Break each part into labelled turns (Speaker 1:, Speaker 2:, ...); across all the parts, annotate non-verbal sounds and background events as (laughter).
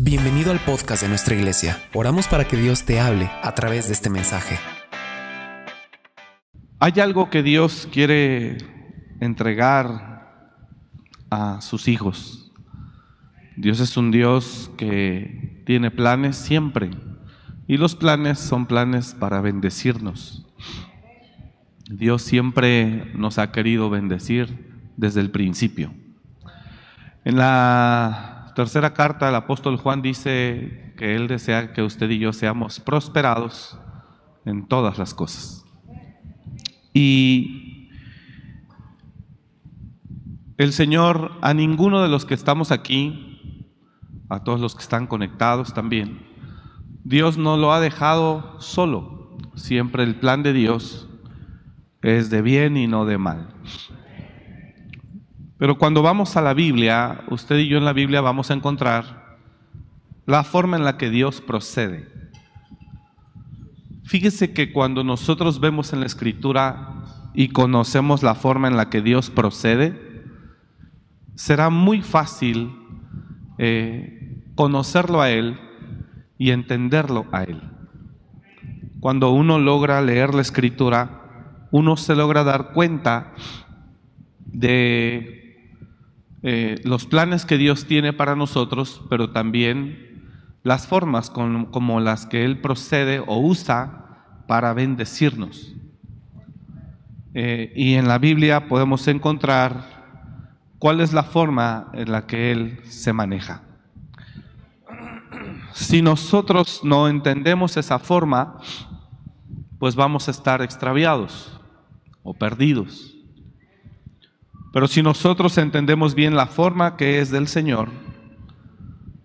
Speaker 1: Bienvenido al podcast de nuestra iglesia. Oramos para que Dios te hable a través de este mensaje.
Speaker 2: Hay algo que Dios quiere entregar a sus hijos. Dios es un Dios que tiene planes siempre y los planes son planes para bendecirnos. Dios siempre nos ha querido bendecir desde el principio. En la tercera carta, del apóstol Juan dice que él desea que usted y yo seamos prosperados en todas las cosas. Y el Señor a ninguno de los que estamos aquí, a todos los que están conectados también, Dios no lo ha dejado solo. Siempre el plan de Dios es de bien y no de mal. Pero cuando vamos a la Biblia, usted y yo en la Biblia vamos a encontrar la forma en la que Dios procede. Fíjese que cuando nosotros vemos en la Escritura y conocemos la forma en la que Dios procede, será muy fácil eh, conocerlo a Él y entenderlo a Él. Cuando uno logra leer la Escritura, uno se logra dar cuenta de eh, los planes que Dios tiene para nosotros, pero también las formas como las que Él procede o usa para bendecirnos. Eh, y en la Biblia podemos encontrar cuál es la forma en la que Él se maneja. Si nosotros no entendemos esa forma, pues vamos a estar extraviados o perdidos. Pero si nosotros entendemos bien la forma que es del Señor,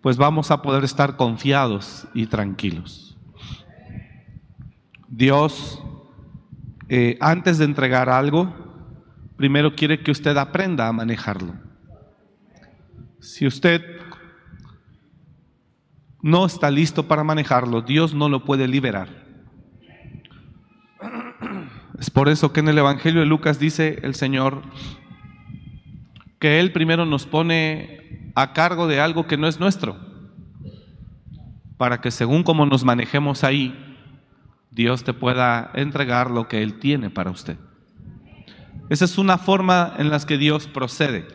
Speaker 2: pues vamos a poder estar confiados y tranquilos. Dios, eh, antes de entregar algo, primero quiere que usted aprenda a manejarlo. Si usted no está listo para manejarlo, Dios no lo puede liberar. Es por eso que en el Evangelio de Lucas dice el Señor, que Él primero nos pone a cargo de algo que no es nuestro, para que según como nos manejemos ahí, Dios te pueda entregar lo que Él tiene para usted. Esa es una forma en la que Dios procede.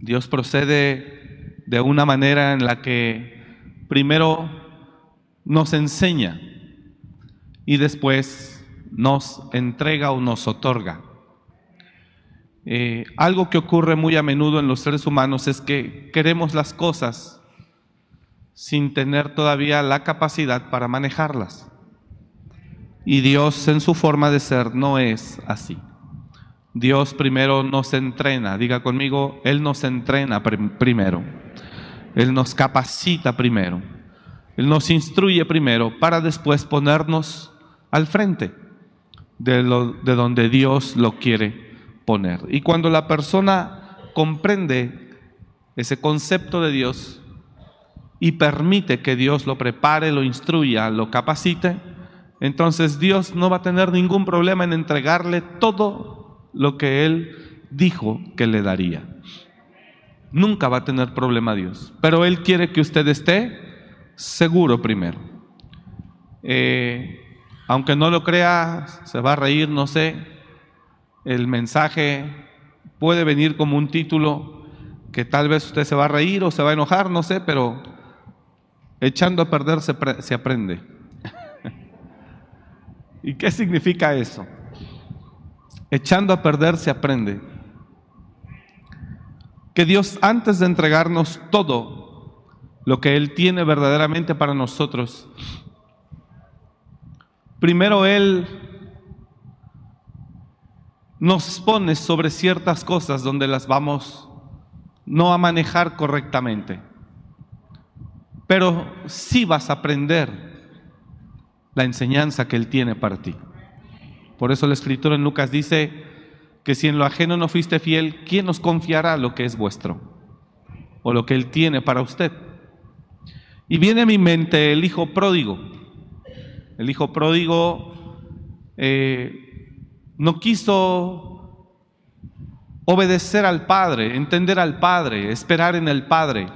Speaker 2: Dios procede de una manera en la que primero nos enseña y después nos entrega o nos otorga. Eh, algo que ocurre muy a menudo en los seres humanos es que queremos las cosas sin tener todavía la capacidad para manejarlas. Y Dios en su forma de ser no es así. Dios primero nos entrena, diga conmigo, Él nos entrena primero, Él nos capacita primero, Él nos instruye primero para después ponernos al frente de, de donde Dios lo quiere poner. Y cuando la persona comprende ese concepto de Dios y permite que Dios lo prepare, lo instruya, lo capacite, entonces Dios no va a tener ningún problema en entregarle todo lo que Él dijo que le daría. Nunca va a tener problema Dios, pero Él quiere que usted esté seguro primero. Eh, aunque no lo crea, se va a reír, no sé, el mensaje puede venir como un título que tal vez usted se va a reír o se va a enojar, no sé, pero echando a perder se, aprende. (laughs) ¿Y qué significa eso? Echando a perder se aprende. Que Dios antes de entregarnos todo lo que Él tiene verdaderamente para nosotros, primero Él nos pone sobre ciertas cosas donde las vamos no a manejar correctamente. Pero sí vas a aprender la enseñanza que Él tiene para ti. Por eso la escritura en Lucas dice que si en lo ajeno no fuiste fiel, ¿quién nos confiará lo que es vuestro? O lo que Él tiene para usted. Y viene a mi mente el hijo pródigo. El hijo pródigo eh, no quiso obedecer al Padre, entender al Padre, esperar en el Padre.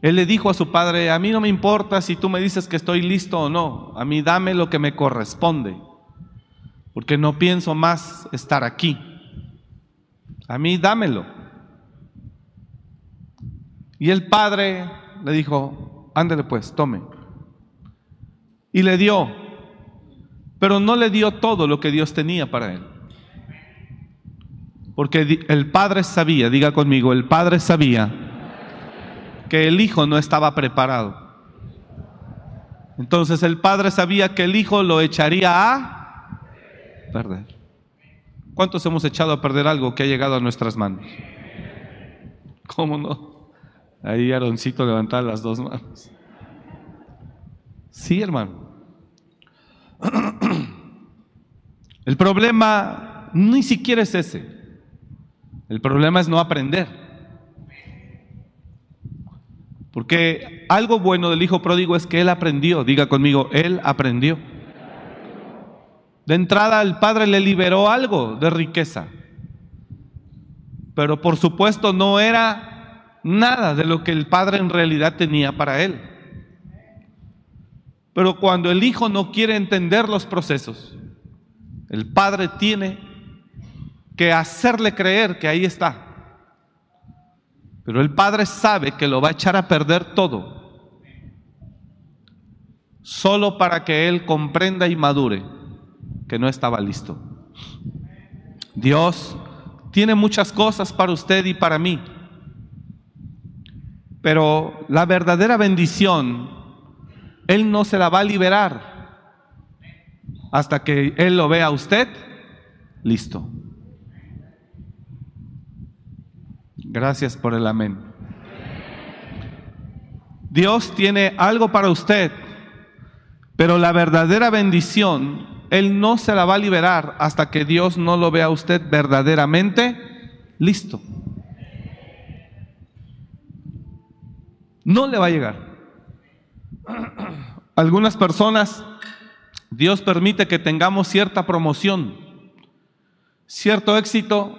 Speaker 2: Él le dijo a su padre, a mí no me importa si tú me dices que estoy listo o no, a mí dame lo que me corresponde, porque no pienso más estar aquí. A mí dámelo. Y el padre le dijo, ándale pues, tome. Y le dio, pero no le dio todo lo que Dios tenía para él. Porque el padre sabía, diga conmigo, el padre sabía que el hijo no estaba preparado. Entonces el padre sabía que el hijo lo echaría a perder. ¿Cuántos hemos echado a perder algo que ha llegado a nuestras manos? ¿Cómo no? Ahí Aaroncito levantaba las dos manos. Sí, hermano. El problema ni siquiera es ese. El problema es no aprender. Porque algo bueno del hijo pródigo es que él aprendió. Diga conmigo, él aprendió. De entrada el padre le liberó algo de riqueza. Pero por supuesto no era nada de lo que el padre en realidad tenía para él. Pero cuando el hijo no quiere entender los procesos, el padre tiene que hacerle creer que ahí está. Pero el padre sabe que lo va a echar a perder todo, solo para que él comprenda y madure que no estaba listo. Dios tiene muchas cosas para usted y para mí, pero la verdadera bendición, Él no se la va a liberar hasta que Él lo vea a usted listo. Gracias por el amén. Dios tiene algo para usted, pero la verdadera bendición, Él no se la va a liberar hasta que Dios no lo vea a usted verdaderamente listo. No le va a llegar. (clears throat) Algunas personas, Dios permite que tengamos cierta promoción, cierto éxito,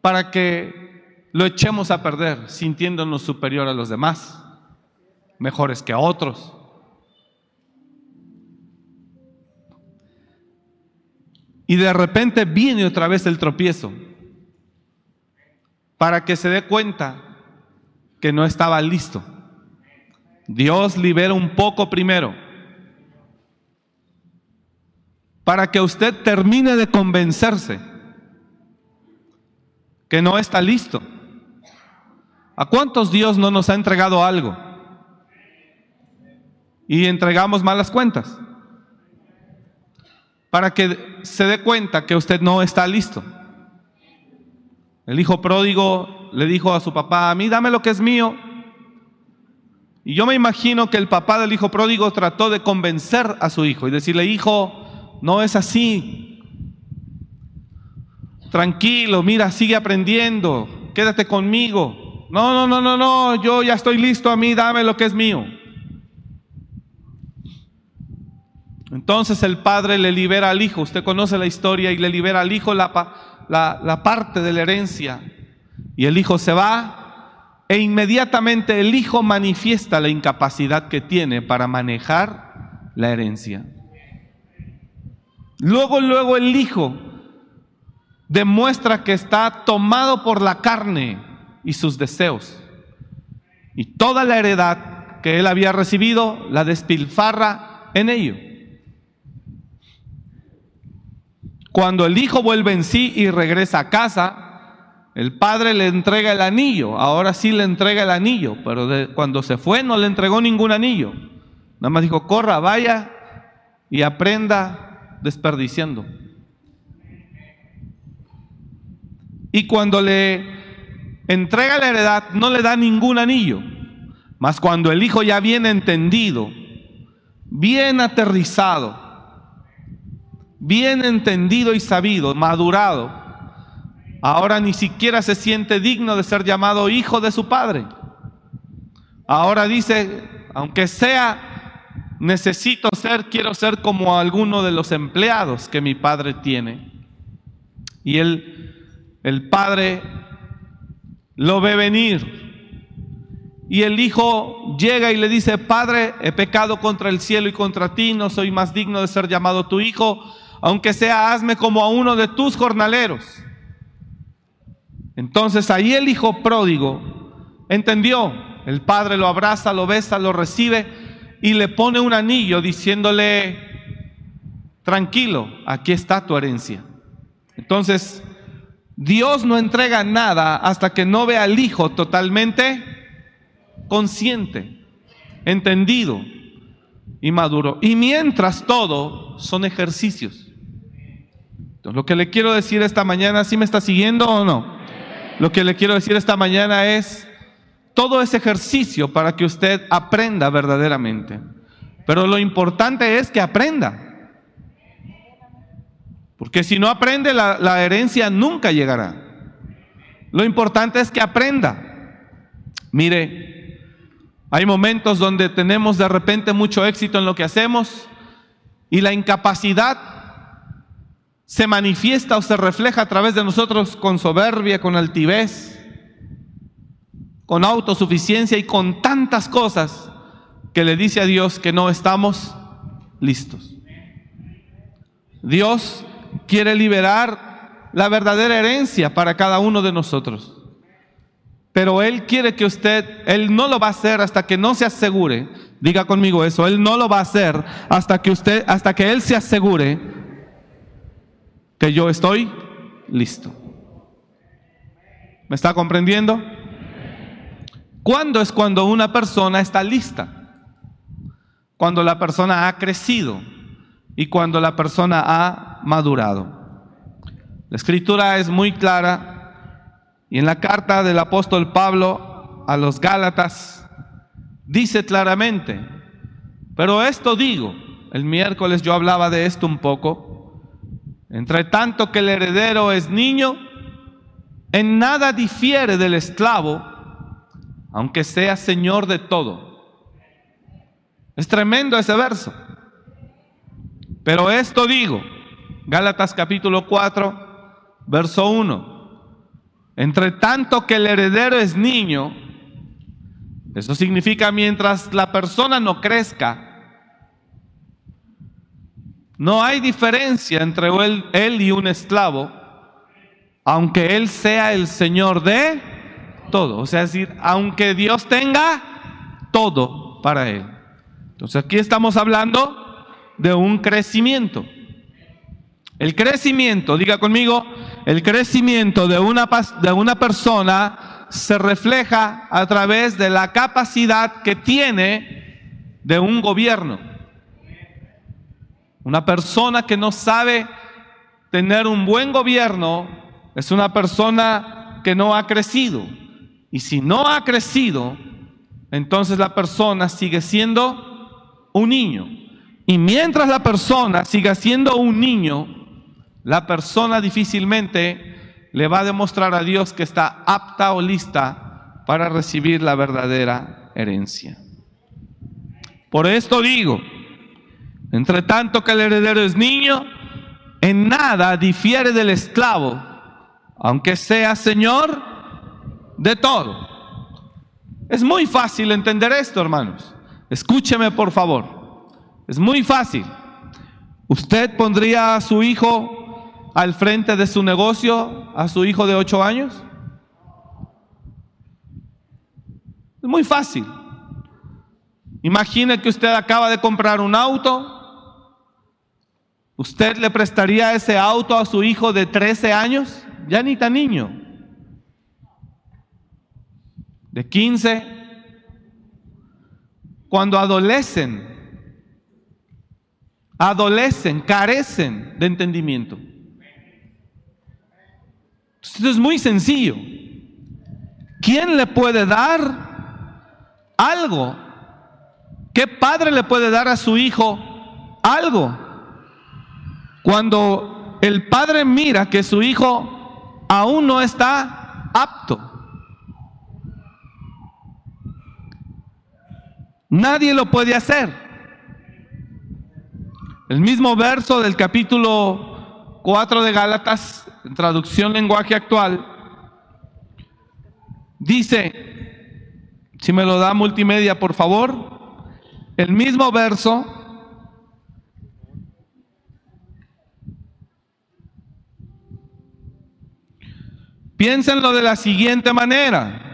Speaker 2: para que lo echemos a perder sintiéndonos superior a los demás, mejores que a otros. Y de repente viene otra vez el tropiezo para que se dé cuenta que no estaba listo. Dios libera un poco primero para que usted termine de convencerse que no está listo. ¿A cuántos Dios no nos ha entregado algo? Y entregamos malas cuentas. Para que se dé cuenta que usted no está listo. El hijo pródigo le dijo a su papá, a mí dame lo que es mío. Y yo me imagino que el papá del hijo pródigo trató de convencer a su hijo y decirle, hijo, no es así. Tranquilo, mira, sigue aprendiendo, quédate conmigo. No, no, no, no, no, yo ya estoy listo a mí, dame lo que es mío. Entonces el padre le libera al hijo, usted conoce la historia, y le libera al hijo la, la, parte de la herencia. Y el hijo se va e inmediatamente el hijo manifiesta la incapacidad que tiene para manejar la herencia. Luego, luego el hijo demuestra que está tomado por la carne y sus deseos. Y toda la heredad que él había recibido la despilfarra en ello. Cuando el hijo vuelve en sí y regresa a casa, el padre le entrega el anillo. Ahora sí le entrega el anillo, pero cuando se fue no le entregó ningún anillo. Nada más dijo, corra, vaya y aprenda desperdiciando. Y cuando le entrega la heredad, no le da ningún anillo. Mas cuando el hijo ya viene entendido, bien aterrizado, bien entendido y sabido, madurado, ahora ni siquiera se siente digno de ser llamado hijo de su padre. Ahora dice, aunque sea, necesito ser, quiero ser como alguno de los empleados que mi padre tiene. Y el, el padre lo ve venir y el hijo llega y le dice, Padre, he pecado contra el cielo y contra ti, no soy más digno de ser llamado tu hijo, aunque sea, hazme como a uno de tus jornaleros. Entonces ahí el hijo pródigo entendió, el padre lo abraza, lo besa, lo recibe y le pone un anillo diciéndole, tranquilo, aquí está tu herencia. Entonces, Dios no entrega nada hasta que no vea al hijo totalmente consciente, entendido y maduro. Y mientras todo son ejercicios. Entonces, lo que le quiero decir esta mañana, ¿sí me está siguiendo o no? Lo que le quiero decir esta mañana es, todo ese ejercicio para que usted aprenda verdaderamente. Pero lo importante es que aprenda. Porque si no aprende, la, la herencia nunca llegará. Lo importante es que aprenda. Mire, hay momentos donde tenemos de repente mucho éxito en lo que hacemos y la incapacidad se manifiesta o se refleja a través de nosotros con soberbia, con altivez, con autosuficiencia y con tantas cosas que le dice a Dios que no estamos listos. Dios quiere liberar la verdadera herencia para cada uno de nosotros. Pero Él quiere que usted, Él no lo va a hacer hasta que no se asegure, diga conmigo eso, Él no lo va a hacer hasta que usted, hasta que Él se asegure que yo estoy listo. ¿Me está comprendiendo? ¿Cuándo es cuando una persona está lista? Cuando la persona ha crecido y cuando la persona ha madurado. La escritura es muy clara y en la carta del apóstol Pablo a los Gálatas dice claramente, pero esto digo, el miércoles yo hablaba de esto un poco, entre tanto que el heredero es niño, en nada difiere del esclavo, aunque sea Señor de todo. Es tremendo ese verso. Pero esto digo, Gálatas capítulo 4, verso 1. Entre tanto que el heredero es niño, eso significa mientras la persona no crezca, no hay diferencia entre él, él y un esclavo, aunque él sea el Señor de todo. O sea, es decir, aunque Dios tenga todo para él. Entonces aquí estamos hablando de un crecimiento. El crecimiento, diga conmigo, el crecimiento de una, de una persona se refleja a través de la capacidad que tiene de un gobierno. Una persona que no sabe tener un buen gobierno es una persona que no ha crecido. Y si no ha crecido, entonces la persona sigue siendo un niño. Y mientras la persona siga siendo un niño, la persona difícilmente le va a demostrar a Dios que está apta o lista para recibir la verdadera herencia. Por esto digo, entre tanto que el heredero es niño, en nada difiere del esclavo, aunque sea señor de todo. Es muy fácil entender esto, hermanos. Escúcheme, por favor. Es muy fácil. ¿Usted pondría a su hijo al frente de su negocio, a su hijo de ocho años? Es muy fácil. Imagine que usted acaba de comprar un auto. ¿Usted le prestaría ese auto a su hijo de 13 años? Ya ni tan niño de 15, cuando adolecen, adolecen, carecen de entendimiento. Esto es muy sencillo. ¿Quién le puede dar algo? ¿Qué padre le puede dar a su hijo algo? Cuando el padre mira que su hijo aún no está apto. Nadie lo puede hacer. El mismo verso del capítulo 4 de Gálatas, en traducción lenguaje actual, dice, Si me lo da multimedia, por favor. El mismo verso. Piénsenlo de la siguiente manera.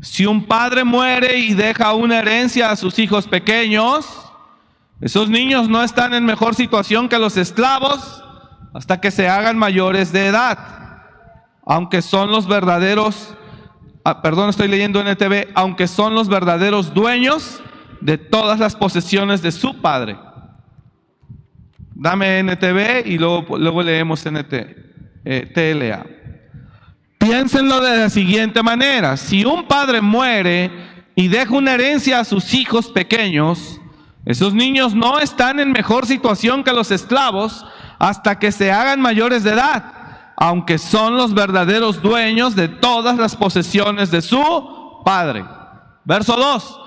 Speaker 2: Si un padre muere y deja una herencia a sus hijos pequeños, esos niños no están en mejor situación que los esclavos hasta que se hagan mayores de edad, aunque son los verdaderos, ah, perdón, estoy leyendo NTV, aunque son los verdaderos dueños de todas las posesiones de su padre. Dame NTV y luego, luego leemos NT, eh, TLA. Piénsenlo de la siguiente manera. Si un padre muere y deja una herencia a sus hijos pequeños, esos niños no están en mejor situación que los esclavos hasta que se hagan mayores de edad, aunque son los verdaderos dueños de todas las posesiones de su padre. Verso 2.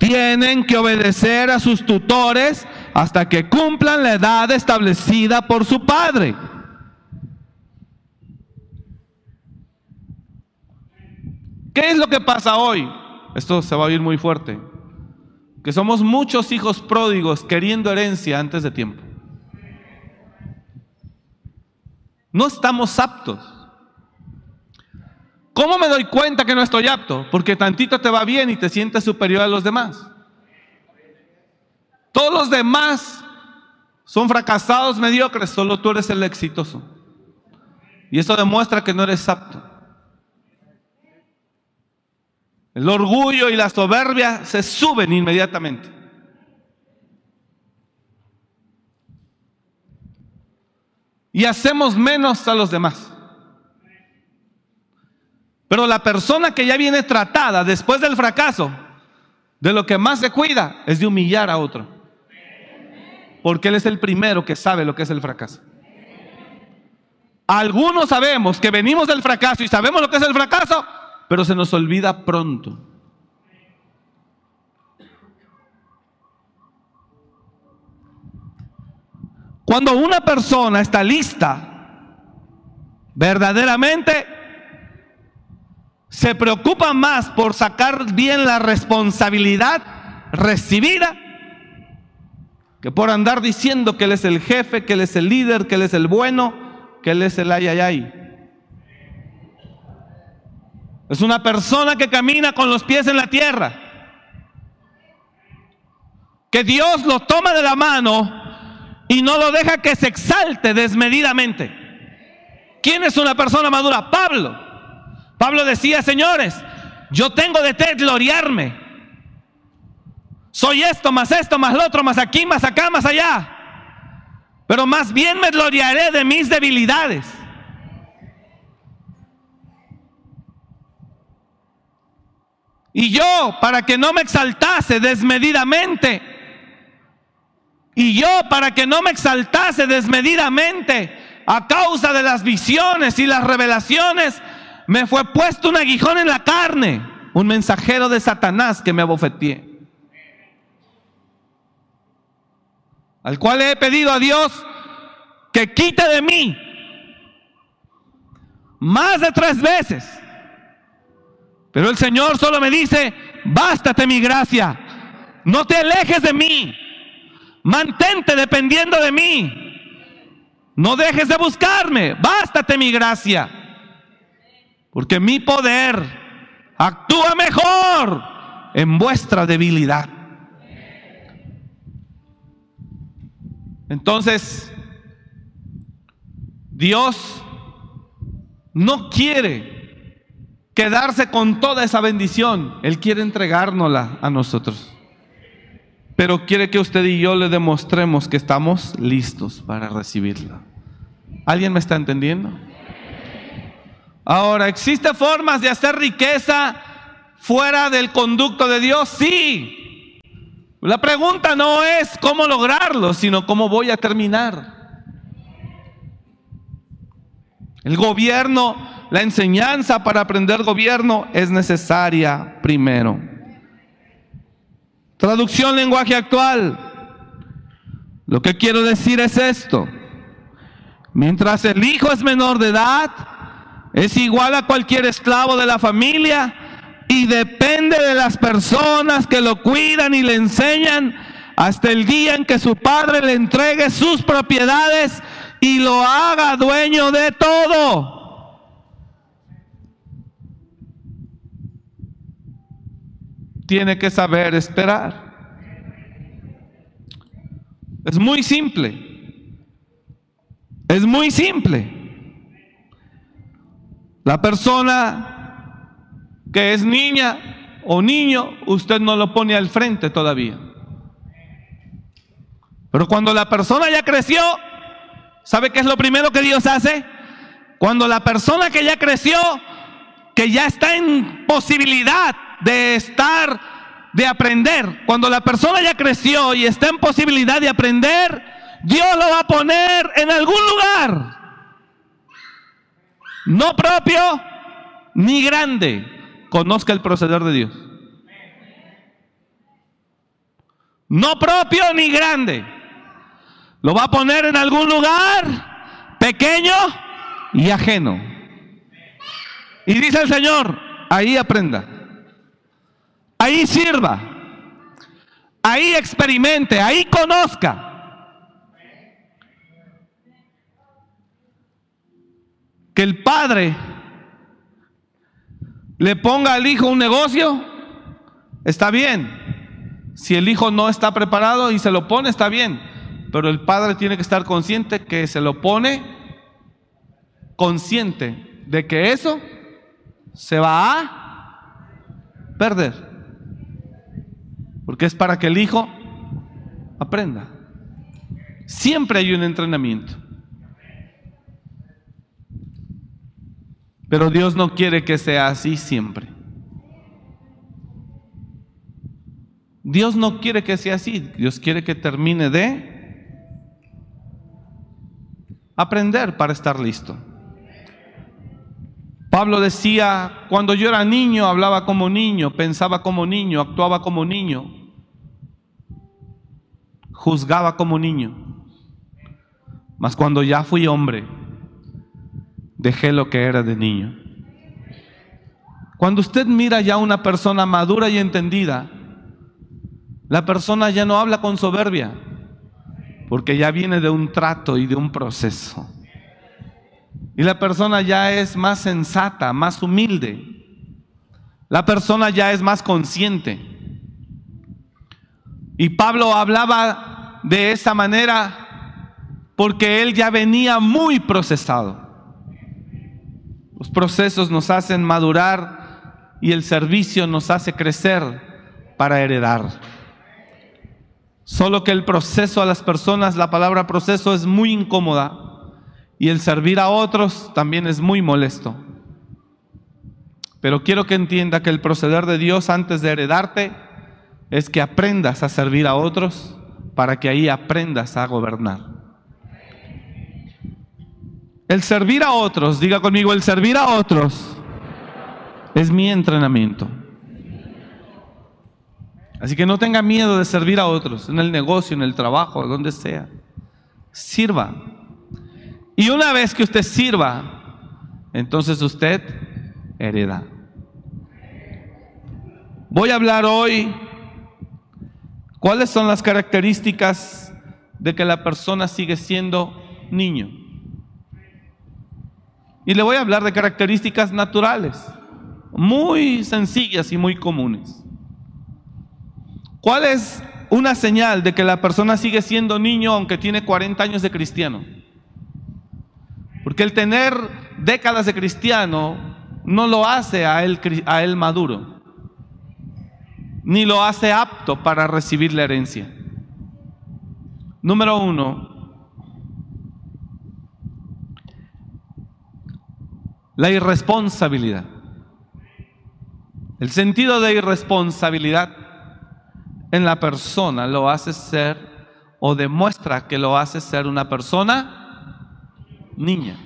Speaker 2: Tienen que obedecer a sus tutores hasta que cumplan la edad establecida por su padre. ¿Qué es lo que pasa hoy? Esto se va a oír muy fuerte. Que somos muchos hijos pródigos queriendo herencia antes de tiempo. No estamos aptos. ¿Cómo me doy cuenta que no estoy apto? Porque tantito te va bien y te sientes superior a los demás. Todos los demás son fracasados, mediocres, solo tú eres el exitoso. Y eso demuestra que no eres apto. El orgullo y la soberbia se suben inmediatamente. Y hacemos menos a los demás. Pero la persona que ya viene tratada después del fracaso, de lo que más se cuida es de humillar a otro. Porque él es el primero que sabe lo que es el fracaso. Algunos sabemos que venimos del fracaso y sabemos lo que es el fracaso, pero se nos olvida pronto. Cuando una persona está lista, verdaderamente se preocupa más por sacar bien la responsabilidad recibida que por andar diciendo que él es el jefe, que él es el líder, que él es el bueno, que él es el ay, ay, ay. Es una persona que camina con los pies en la tierra. Que Dios lo toma de la mano y no lo deja que se exalte desmedidamente. ¿Quién es una persona madura? Pablo. Pablo decía, señores, yo tengo de té gloriarme. Soy esto, más esto, más lo otro, más aquí, más acá, más allá. Pero más bien me gloriaré de mis debilidades. Y yo, para que no me exaltase desmedidamente, y yo, para que no me exaltase desmedidamente, a causa de las visiones y las revelaciones, me fue puesto un aguijón en la carne, un mensajero de Satanás que me abofeteé. Al cual he pedido a Dios que quite de mí más de tres veces pero el Señor solo me dice, bástate mi gracia, no te alejes de mí, mantente dependiendo de mí, no dejes de buscarme, bástate mi gracia, porque mi poder actúa mejor en vuestra debilidad. Entonces, Dios no quiere quedarse con toda esa bendición. Él quiere entregárnosla a nosotros. Pero quiere que usted y yo le demostremos que estamos listos para recibirla. ¿Alguien me está entendiendo? Ahora, ¿existe formas de hacer riqueza fuera del conducto de Dios? Sí. La pregunta no es cómo lograrlo, sino cómo voy a terminar. El gobierno la enseñanza para aprender gobierno es necesaria primero. Traducción lenguaje actual. Lo que quiero decir es esto. Mientras el hijo es menor de edad, es igual a cualquier esclavo de la familia y depende de las personas que lo cuidan y le enseñan hasta el día en que su padre le entregue sus propiedades y lo haga dueño de todo. Tiene que saber esperar. Es muy simple. Es muy simple. La persona que es niña o niño, usted no lo pone al frente todavía. Pero cuando la persona ya creció, ¿sabe qué es lo primero que Dios hace? Cuando la persona que ya creció, que ya está en posibilidad de estar, de aprender, cuando la persona ya creció y está en posibilidad de aprender, Dios lo va a poner en algún lugar. No propio ni grande. Conozca el proceder de Dios. No propio ni grande. Lo va a poner en algún lugar pequeño y ajeno. Y dice el Señor, ahí aprenda. Ahí sirva. Ahí experimente, ahí conozca. Que el padre le ponga al hijo un negocio, está bien. Si el hijo no está preparado y se lo pone, está bien pero el padre tiene que estar consciente que se lo pone consciente de que eso se va a perder. Porque es para que el hijo aprenda. Siempre hay un entrenamiento. Pero Dios no quiere que sea así siempre. Dios no quiere que sea así. Dios quiere que termine de aprender para estar listo. Pablo decía, cuando yo era niño hablaba como niño, pensaba como niño, actuaba como niño, juzgaba como niño. Mas cuando ya fui hombre, dejé lo que era de niño. Cuando usted mira ya una persona madura y entendida, la persona ya no habla con soberbia, porque ya viene de un trato y de un proceso. Y la persona ya es más sensata, más humilde. La persona ya es más consciente. Y Pablo hablaba de esa manera porque él ya venía muy procesado. Los procesos nos hacen madurar y el servicio nos hace crecer para heredar. Solo que el proceso a las personas, la palabra proceso es muy incómoda y el servir a otros también es muy molesto. Pero quiero que entienda que el proceder de Dios antes de heredarte es que aprendas a servir a otros para que ahí aprendas a gobernar. El servir a otros, diga conmigo, el servir a otros es mi entrenamiento. Así que no tenga miedo de servir a otros, en el negocio, en el trabajo, donde sea. Sirva. Y una vez que usted sirva, entonces usted hereda. Voy a hablar hoy cuáles son las características de que la persona sigue siendo niño. Y le voy a hablar de características naturales, muy sencillas y muy comunes. ¿Cuál es una señal de que la persona sigue siendo niño aunque tiene 40 años de cristiano? Porque el tener décadas de cristiano no lo hace a él, a él maduro, ni lo hace apto para recibir la herencia. Número uno, la irresponsabilidad. El sentido de irresponsabilidad en la persona lo hace ser o demuestra que lo hace ser una persona niña.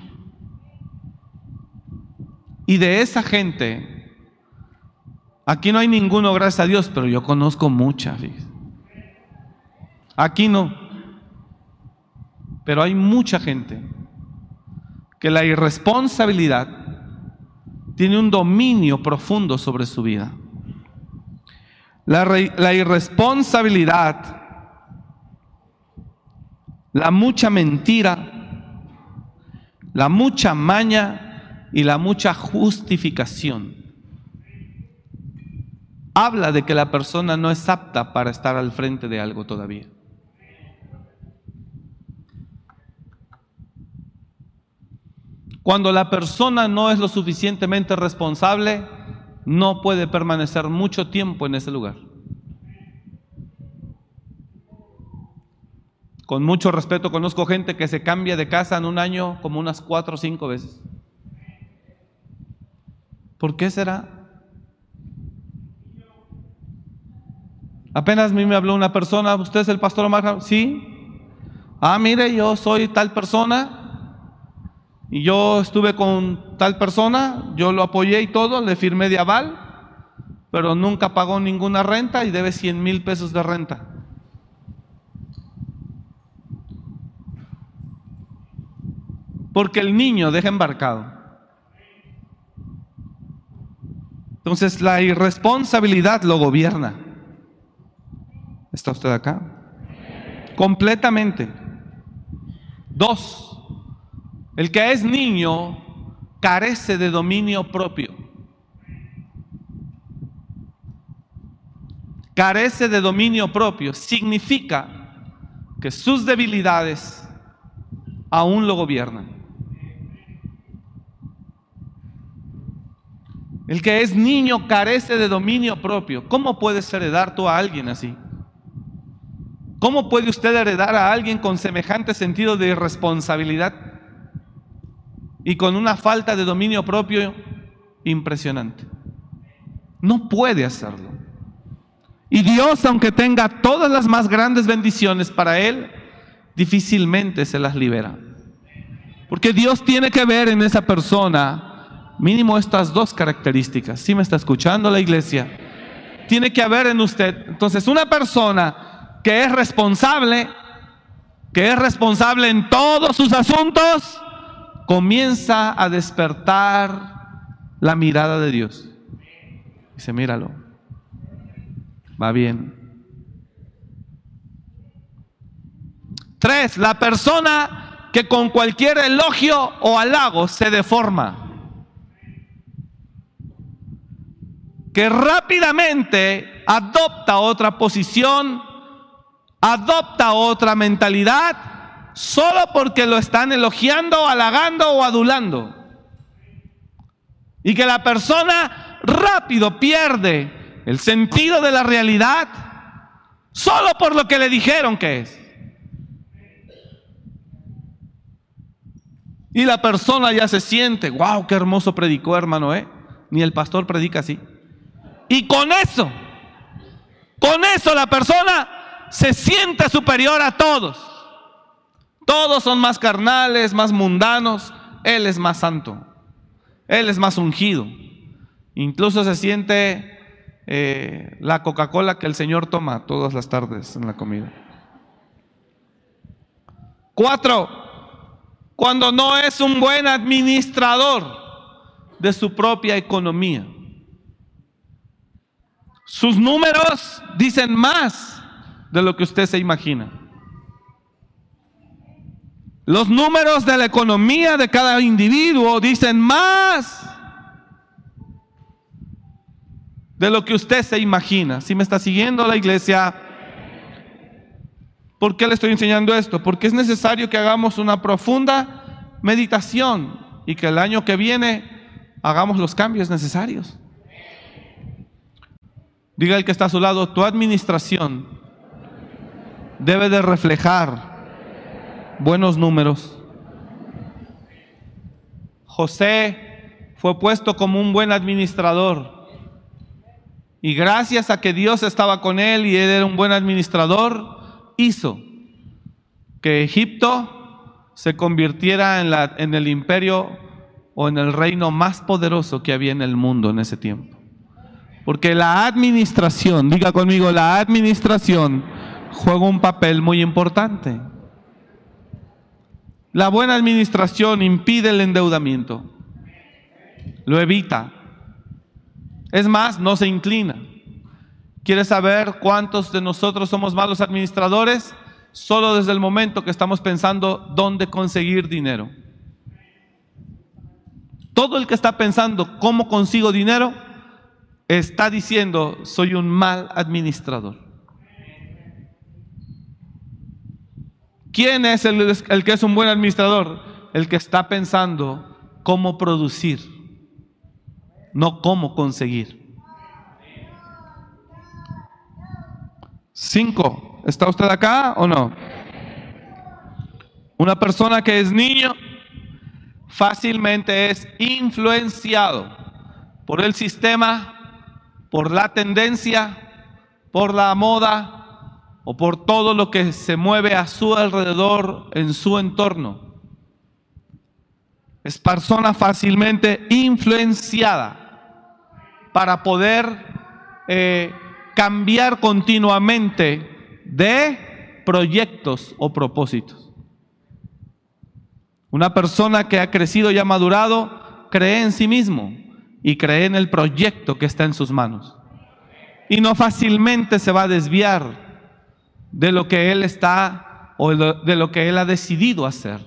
Speaker 2: Y de esa gente, aquí no hay ninguno, gracias a Dios, pero yo conozco muchas. Aquí no. Pero hay mucha gente que la irresponsabilidad tiene un dominio profundo sobre su vida. La, la irresponsabilidad, la mucha mentira, la mucha maña y la mucha justificación habla de que la persona no es apta para estar al frente de algo todavía. Cuando la persona no es lo suficientemente responsable, no puede permanecer mucho tiempo en ese lugar. Con mucho respeto conozco gente que se cambia de casa en un año como unas cuatro o cinco veces. ¿Por qué será? Apenas a mí me habló una persona, ¿usted es el pastor Omar? Sí. Ah, mire, yo soy tal persona y yo estuve con tal persona, yo lo apoyé y todo, le firmé de aval, pero nunca pagó ninguna renta y debe 100 mil pesos de renta. Porque el niño deja embarcado. Entonces la irresponsabilidad lo gobierna. ¿Está usted acá? Completamente. Dos, el que es niño carece de dominio propio. Carece de dominio propio. Significa que sus debilidades aún lo gobiernan. El que es niño carece de dominio propio. ¿Cómo puedes heredar tú a alguien así? ¿Cómo puede usted heredar a alguien con semejante sentido de irresponsabilidad y con una falta de dominio propio impresionante? No puede hacerlo. Y Dios, aunque tenga todas las más grandes bendiciones para él, difícilmente se las libera. Porque Dios tiene que ver en esa persona mínimo estas dos características. ¿Sí me está escuchando la iglesia? Tiene que haber en usted. Entonces, una persona que es responsable, que es responsable en todos sus asuntos, comienza a despertar la mirada de Dios. Dice, míralo, va bien. Tres, la persona que con cualquier elogio o halago se deforma. Que rápidamente adopta otra posición adopta otra mentalidad solo porque lo están elogiando, halagando o adulando. Y que la persona rápido pierde el sentido de la realidad solo por lo que le dijeron que es. Y la persona ya se siente, wow, qué hermoso predicó hermano, ¿eh? Ni el pastor predica así. Y con eso, con eso la persona se siente superior a todos. Todos son más carnales, más mundanos. Él es más santo. Él es más ungido. Incluso se siente eh, la Coca-Cola que el Señor toma todas las tardes en la comida. Cuatro, cuando no es un buen administrador de su propia economía. Sus números dicen más de lo que usted se imagina. Los números de la economía de cada individuo dicen más de lo que usted se imagina. Si me está siguiendo la iglesia, ¿por qué le estoy enseñando esto? Porque es necesario que hagamos una profunda meditación y que el año que viene hagamos los cambios necesarios. Diga el que está a su lado, tu administración debe de reflejar buenos números. José fue puesto como un buen administrador. Y gracias a que Dios estaba con él y él era un buen administrador, hizo que Egipto se convirtiera en, la, en el imperio o en el reino más poderoso que había en el mundo en ese tiempo. Porque la administración, diga conmigo, la administración juega un papel muy importante. La buena administración impide el endeudamiento. lo evita. Es más, no se inclina. ¿Quieres saber cuántos de nosotros somos malos administradores? Solo desde el momento que estamos pensando dónde conseguir dinero. Todo el que está pensando cómo consigo dinero está diciendo soy un mal administrador. ¿Quién es el, que es un buen administrador? El que está pensando cómo producir, no cómo conseguir. Cinco. ¿Está usted acá o no? Una persona que es niño fácilmente es influenciado por el sistema, por la tendencia, por la moda o por todo lo que se mueve a su alrededor en su entorno. Es persona fácilmente influenciada para poder eh, cambiar continuamente de proyectos o propósitos. Una persona que ha crecido y ha madurado cree en sí mismo y cree en el proyecto que está en sus manos. Y no fácilmente se va a desviar de lo que él está o de lo que él ha decidido hacer.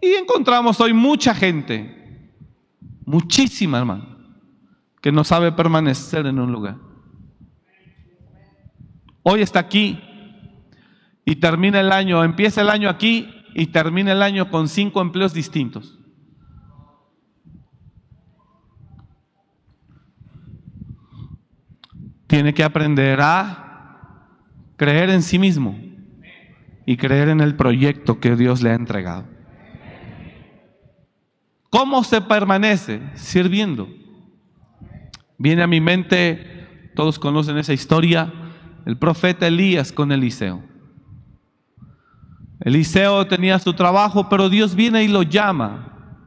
Speaker 2: Y encontramos hoy mucha gente, muchísima hermano, que no sabe permanecer en un lugar. Hoy está aquí y termina el año, empieza el año aquí y termina el año con cinco empleos distintos. Tiene que aprender a creer en sí mismo y creer en el proyecto que Dios le ha entregado. ¿Cómo se permanece? Sirviendo. Viene a mi mente, todos conocen esa historia, el profeta Elías con Eliseo. Eliseo tenía su trabajo, pero Dios viene y lo llama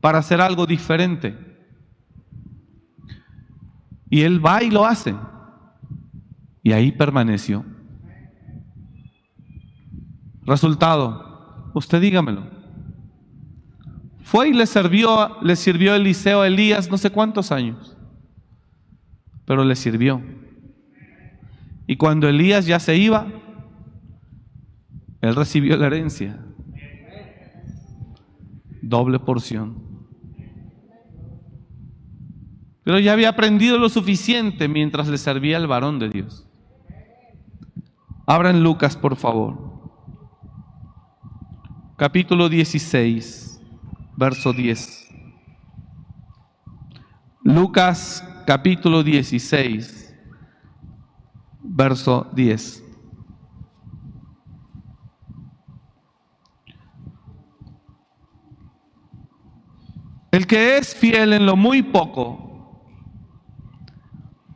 Speaker 2: para hacer algo diferente. Y él va y lo hace. Y ahí permaneció. Resultado, usted dígamelo. Fue y le sirvió, le sirvió Eliseo a Elías no sé cuántos años, pero le sirvió. Y cuando Elías ya se iba, él recibió la herencia. Doble porción. Pero ya había aprendido lo suficiente mientras le servía el varón de Dios. Abran Lucas, por favor. Capítulo 16 verso 10. Lucas capítulo 16, verso 10. El que es fiel en lo muy poco,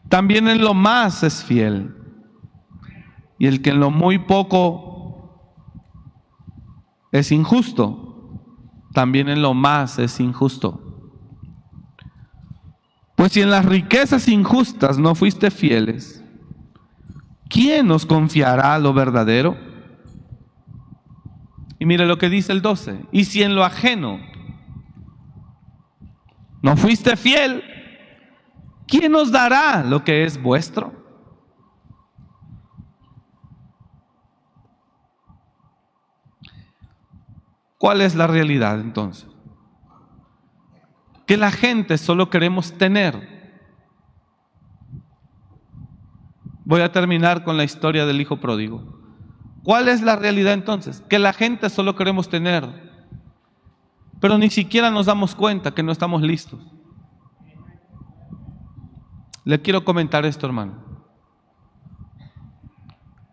Speaker 2: también en lo más es fiel. Y el que en lo muy poco es injusto, también en lo más es injusto. Pues si en las riquezas injustas no fuiste fieles, ¿quién nos confiará lo verdadero? Y mire lo que dice el 12. Y si en lo ajeno no fuiste fiel, ¿quién nos dará lo que es vuestro? ¿Cuál es la realidad entonces? Que la gente solo queremos tener. Voy a terminar con la historia del hijo pródigo. ¿Cuál es la realidad entonces? Que la gente solo queremos tener, pero ni siquiera nos damos cuenta que no estamos listos. Le quiero comentar esto, hermano.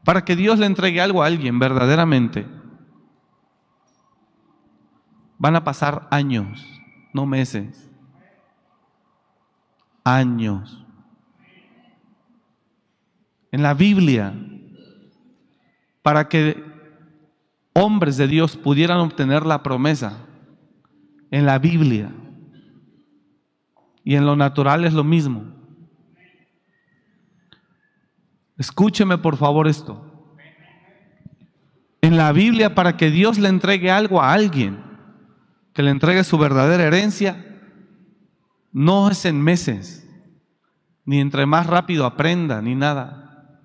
Speaker 2: Para que Dios le entregue algo a alguien verdaderamente, Van a pasar años, no meses. Años. En la Biblia, para que hombres de Dios pudieran obtener la promesa, en la Biblia y en lo natural es lo mismo. Escúcheme por favor esto. En la Biblia, para que Dios le entregue algo a alguien, que le entregue su verdadera herencia, no es en meses, ni entre más rápido aprenda, ni nada.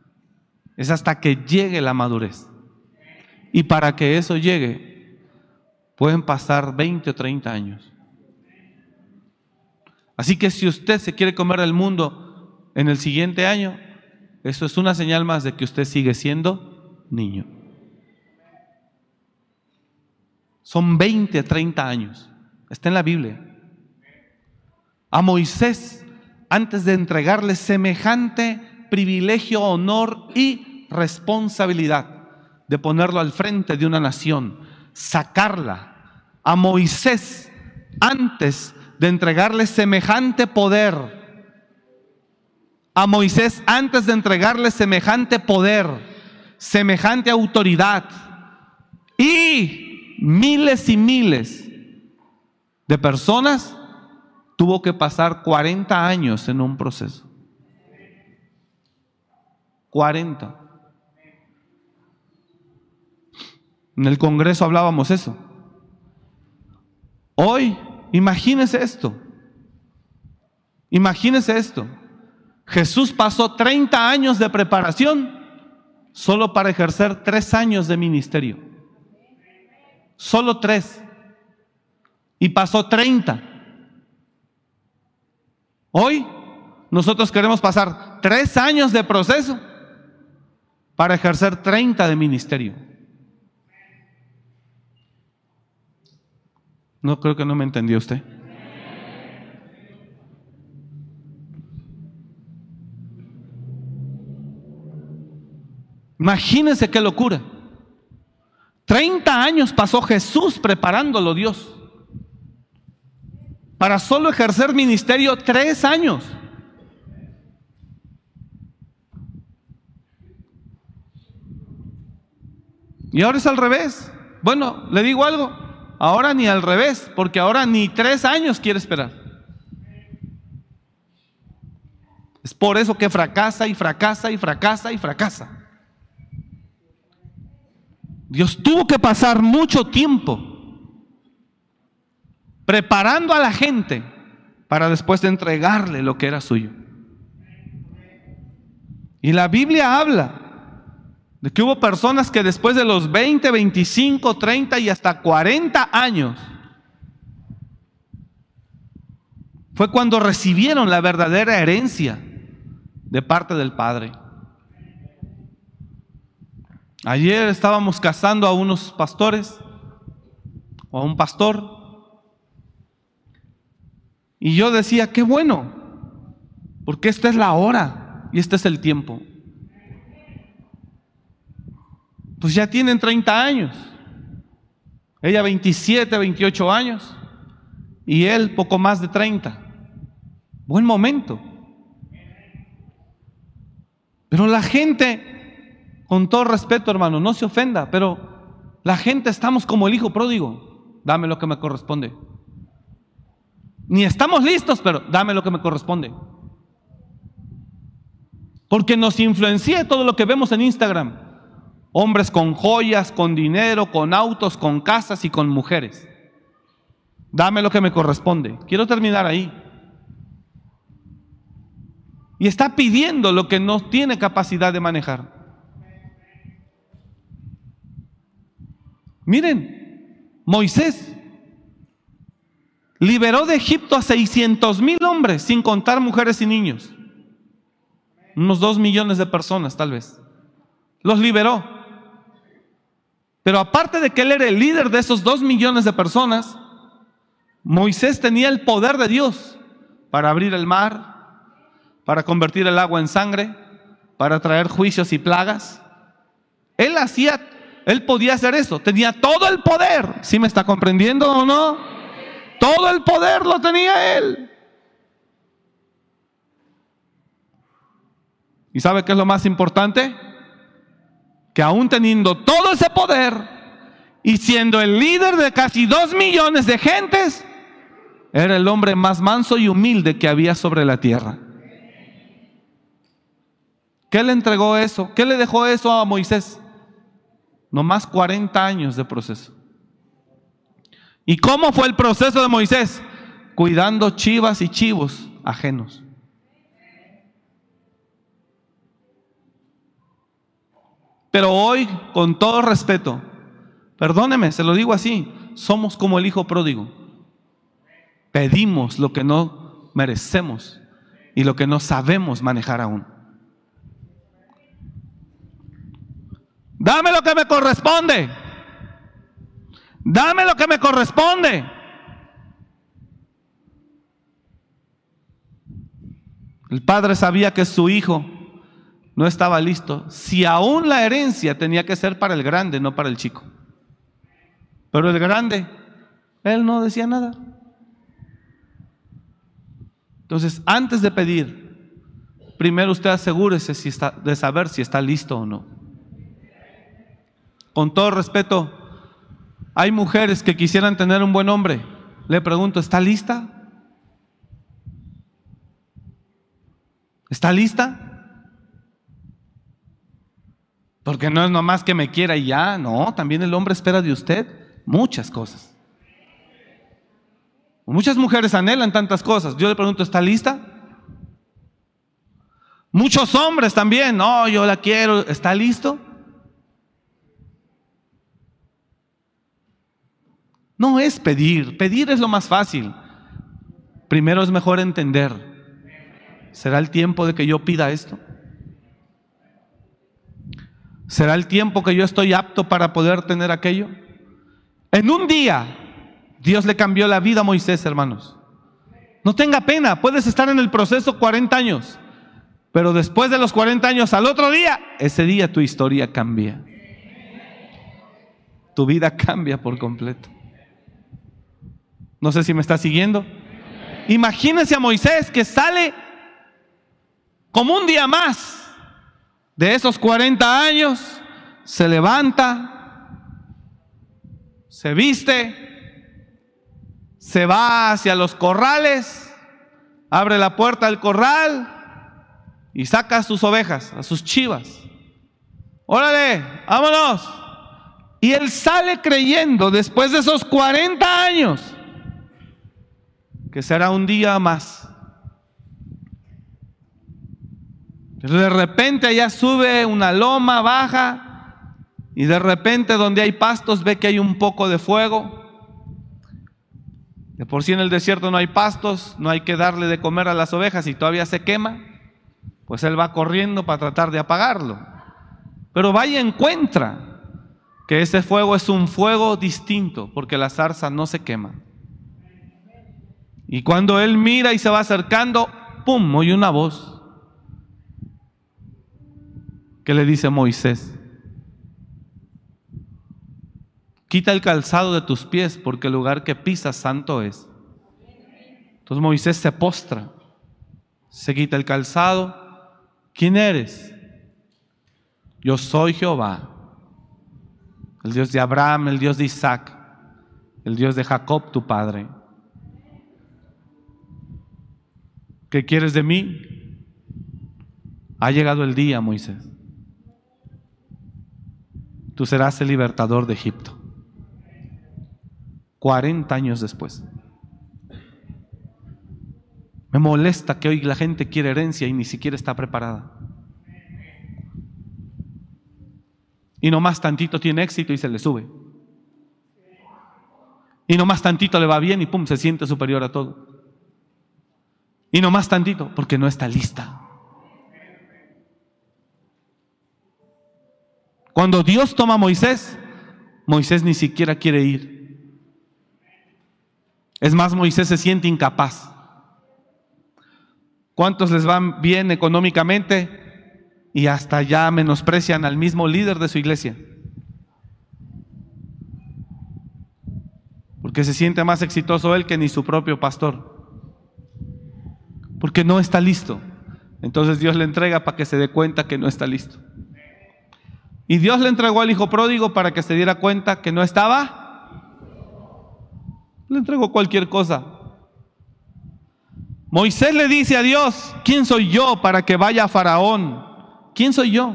Speaker 2: Es hasta que llegue la madurez. Y para que eso llegue, pueden pasar 20 o 30 años. Así que si usted se quiere comer el mundo en el siguiente año, eso es una señal más de que usted sigue siendo niño. Son 20 a 30 años. Está en la Biblia. A Moisés, antes de entregarle semejante privilegio, honor y responsabilidad de ponerlo al frente de una nación, sacarla. A Moisés, antes de entregarle semejante poder, a Moisés, antes de entregarle semejante poder, semejante autoridad y miles y miles de personas, tuvo que pasar 40 años en un proceso. 40. En el Congreso hablábamos eso. Hoy, imagínese esto. Imagínese esto. Jesús pasó 30 años de preparación solo para ejercer tres años de ministerio. Solo tres. Y pasó treinta. Hoy nosotros queremos pasar tres años de proceso para ejercer treinta de ministerio. No creo que no me entendió usted. Imagínense qué locura. 30 años pasó Jesús preparándolo Dios para solo ejercer ministerio tres años. Y ahora es al revés. Bueno, le digo algo, ahora ni al revés, porque ahora ni tres años quiere esperar. Es por eso que fracasa y fracasa y fracasa y fracasa. Dios tuvo que pasar mucho tiempo preparando a la gente para después de entregarle lo que era suyo. Y la Biblia habla de que hubo personas que después de los 20, 25, 30 y hasta 40 años fue cuando recibieron la verdadera herencia de parte del Padre. Ayer estábamos casando a unos pastores o a un pastor y yo decía, qué bueno, porque esta es la hora y este es el tiempo. Pues ya tienen 30 años, ella 27, 28 años y él poco más de 30. Buen momento. Pero la gente con todo respeto, hermano, no se ofenda, pero la gente estamos como el hijo pródigo. Dame lo que me corresponde. Ni estamos listos, pero dame lo que me corresponde. Porque nos influencia todo lo que vemos en Instagram. Hombres con joyas, con dinero, con autos, con casas y con mujeres. Dame lo que me corresponde. Quiero terminar ahí. Y está pidiendo lo que no tiene capacidad de manejar. Miren, Moisés liberó de Egipto a 600 mil hombres, sin contar mujeres y niños. Unos dos millones de personas tal vez. Los liberó. Pero aparte de que él era el líder de esos dos millones de personas, Moisés tenía el poder de Dios para abrir el mar, para convertir el agua en sangre, para traer juicios y plagas. Él hacía él podía hacer eso, tenía todo el poder. ¿Sí me está comprendiendo o no? Todo el poder lo tenía él. ¿Y sabe qué es lo más importante? Que aún teniendo todo ese poder y siendo el líder de casi dos millones de gentes, era el hombre más manso y humilde que había sobre la tierra. ¿Qué le entregó eso? ¿Qué le dejó eso a Moisés? No más 40 años de proceso. ¿Y cómo fue el proceso de Moisés? cuidando chivas y chivos ajenos. Pero hoy, con todo respeto, perdóneme, se lo digo así, somos como el hijo pródigo. Pedimos lo que no merecemos y lo que no sabemos manejar aún. Dame lo que me corresponde. Dame lo que me corresponde. El padre sabía que su hijo no estaba listo. Si aún la herencia tenía que ser para el grande, no para el chico. Pero el grande, él no decía nada. Entonces, antes de pedir, primero usted asegúrese si está, de saber si está listo o no. Con todo respeto, hay mujeres que quisieran tener un buen hombre. Le pregunto, ¿está lista? ¿Está lista? Porque no es nomás que me quiera y ya, no, también el hombre espera de usted muchas cosas. Muchas mujeres anhelan tantas cosas. Yo le pregunto, ¿está lista? Muchos hombres también, no, yo la quiero, ¿está listo? No es pedir, pedir es lo más fácil. Primero es mejor entender. ¿Será el tiempo de que yo pida esto? ¿Será el tiempo que yo estoy apto para poder tener aquello? En un día, Dios le cambió la vida a Moisés, hermanos. No tenga pena, puedes estar en el proceso 40 años, pero después de los 40 años, al otro día, ese día tu historia cambia. Tu vida cambia por completo. No sé si me está siguiendo. Imagínense a Moisés que sale como un día más de esos 40 años, se levanta, se viste, se va hacia los corrales, abre la puerta del corral y saca a sus ovejas, a sus chivas. Órale, vámonos. Y él sale creyendo después de esos 40 años que será un día más. Pero de repente allá sube una loma baja y de repente donde hay pastos ve que hay un poco de fuego. De por sí en el desierto no hay pastos, no hay que darle de comer a las ovejas y todavía se quema, pues él va corriendo para tratar de apagarlo. Pero vaya encuentra que ese fuego es un fuego distinto, porque la zarza no se quema. Y cuando él mira y se va acercando, ¡pum! oye una voz que le dice Moisés, quita el calzado de tus pies porque el lugar que pisas santo es. Entonces Moisés se postra, se quita el calzado. ¿Quién eres? Yo soy Jehová, el Dios de Abraham, el Dios de Isaac, el Dios de Jacob, tu padre. ¿Qué quieres de mí? Ha llegado el día, Moisés. Tú serás el libertador de Egipto. 40 años después. Me molesta que hoy la gente quiere herencia y ni siquiera está preparada. Y nomás tantito tiene éxito y se le sube. Y nomás tantito le va bien y pum, se siente superior a todo. Y no más tantito, porque no está lista. Cuando Dios toma a Moisés, Moisés ni siquiera quiere ir. Es más, Moisés se siente incapaz. ¿Cuántos les van bien económicamente y hasta ya menosprecian al mismo líder de su iglesia? Porque se siente más exitoso él que ni su propio pastor porque no está listo. Entonces Dios le entrega para que se dé cuenta que no está listo. Y Dios le entregó al hijo pródigo para que se diera cuenta que no estaba. Le entregó cualquier cosa. Moisés le dice a Dios, ¿quién soy yo para que vaya a Faraón? ¿Quién soy yo?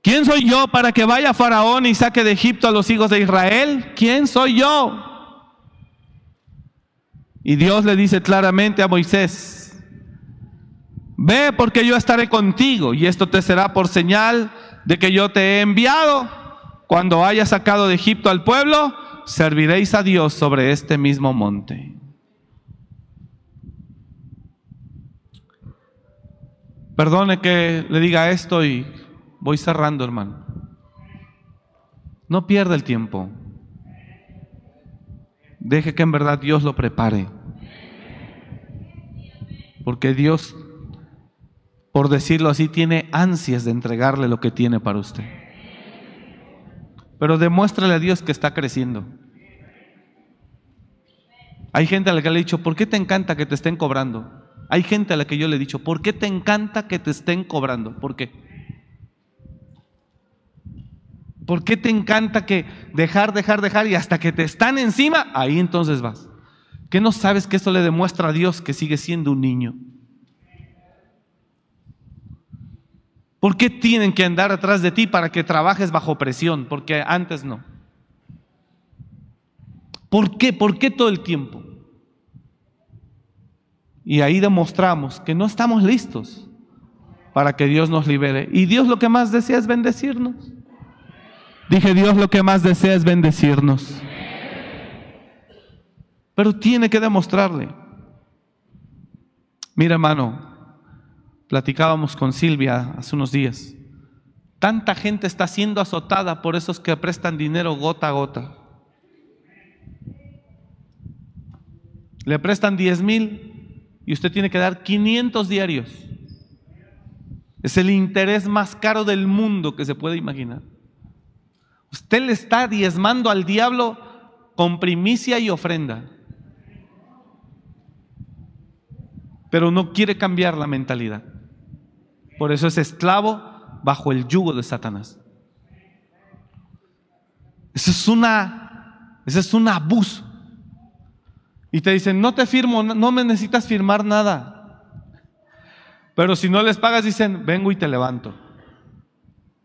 Speaker 2: ¿Quién soy yo para que vaya a Faraón y saque de Egipto a los hijos de Israel? ¿Quién soy yo? Y Dios le dice claramente a Moisés, ve porque yo estaré contigo y esto te será por señal de que yo te he enviado. Cuando haya sacado de Egipto al pueblo, serviréis a Dios sobre este mismo monte. Perdone que le diga esto y voy cerrando, hermano. No pierda el tiempo. Deje que en verdad Dios lo prepare. Porque Dios, por decirlo así, tiene ansias de entregarle lo que tiene para usted. Pero demuéstrale a Dios que está creciendo. Hay gente a la que le he dicho, ¿por qué te encanta que te estén cobrando? Hay gente a la que yo le he dicho, ¿por qué te encanta que te estén cobrando? ¿Por qué? ¿Por qué te encanta que dejar, dejar, dejar y hasta que te están encima? Ahí entonces vas. ¿Qué no sabes que eso le demuestra a Dios que sigue siendo un niño? ¿Por qué tienen que andar atrás de ti para que trabajes bajo presión? Porque antes no. ¿Por qué? ¿Por qué todo el tiempo? Y ahí demostramos que no estamos listos para que Dios nos libere. Y Dios lo que más desea es bendecirnos. Dije, Dios lo que más desea es bendecirnos. Pero tiene que demostrarle. Mira, hermano, platicábamos con Silvia hace unos días. Tanta gente está siendo azotada por esos que prestan dinero gota a gota. Le prestan 10 mil y usted tiene que dar 500 diarios. Es el interés más caro del mundo que se puede imaginar. Usted le está diezmando al diablo con primicia y ofrenda. Pero no quiere cambiar la mentalidad. Por eso es esclavo bajo el yugo de Satanás. Eso es una, es un abuso. Y te dicen, no te firmo, no me necesitas firmar nada. Pero si no les pagas, dicen, vengo y te levanto.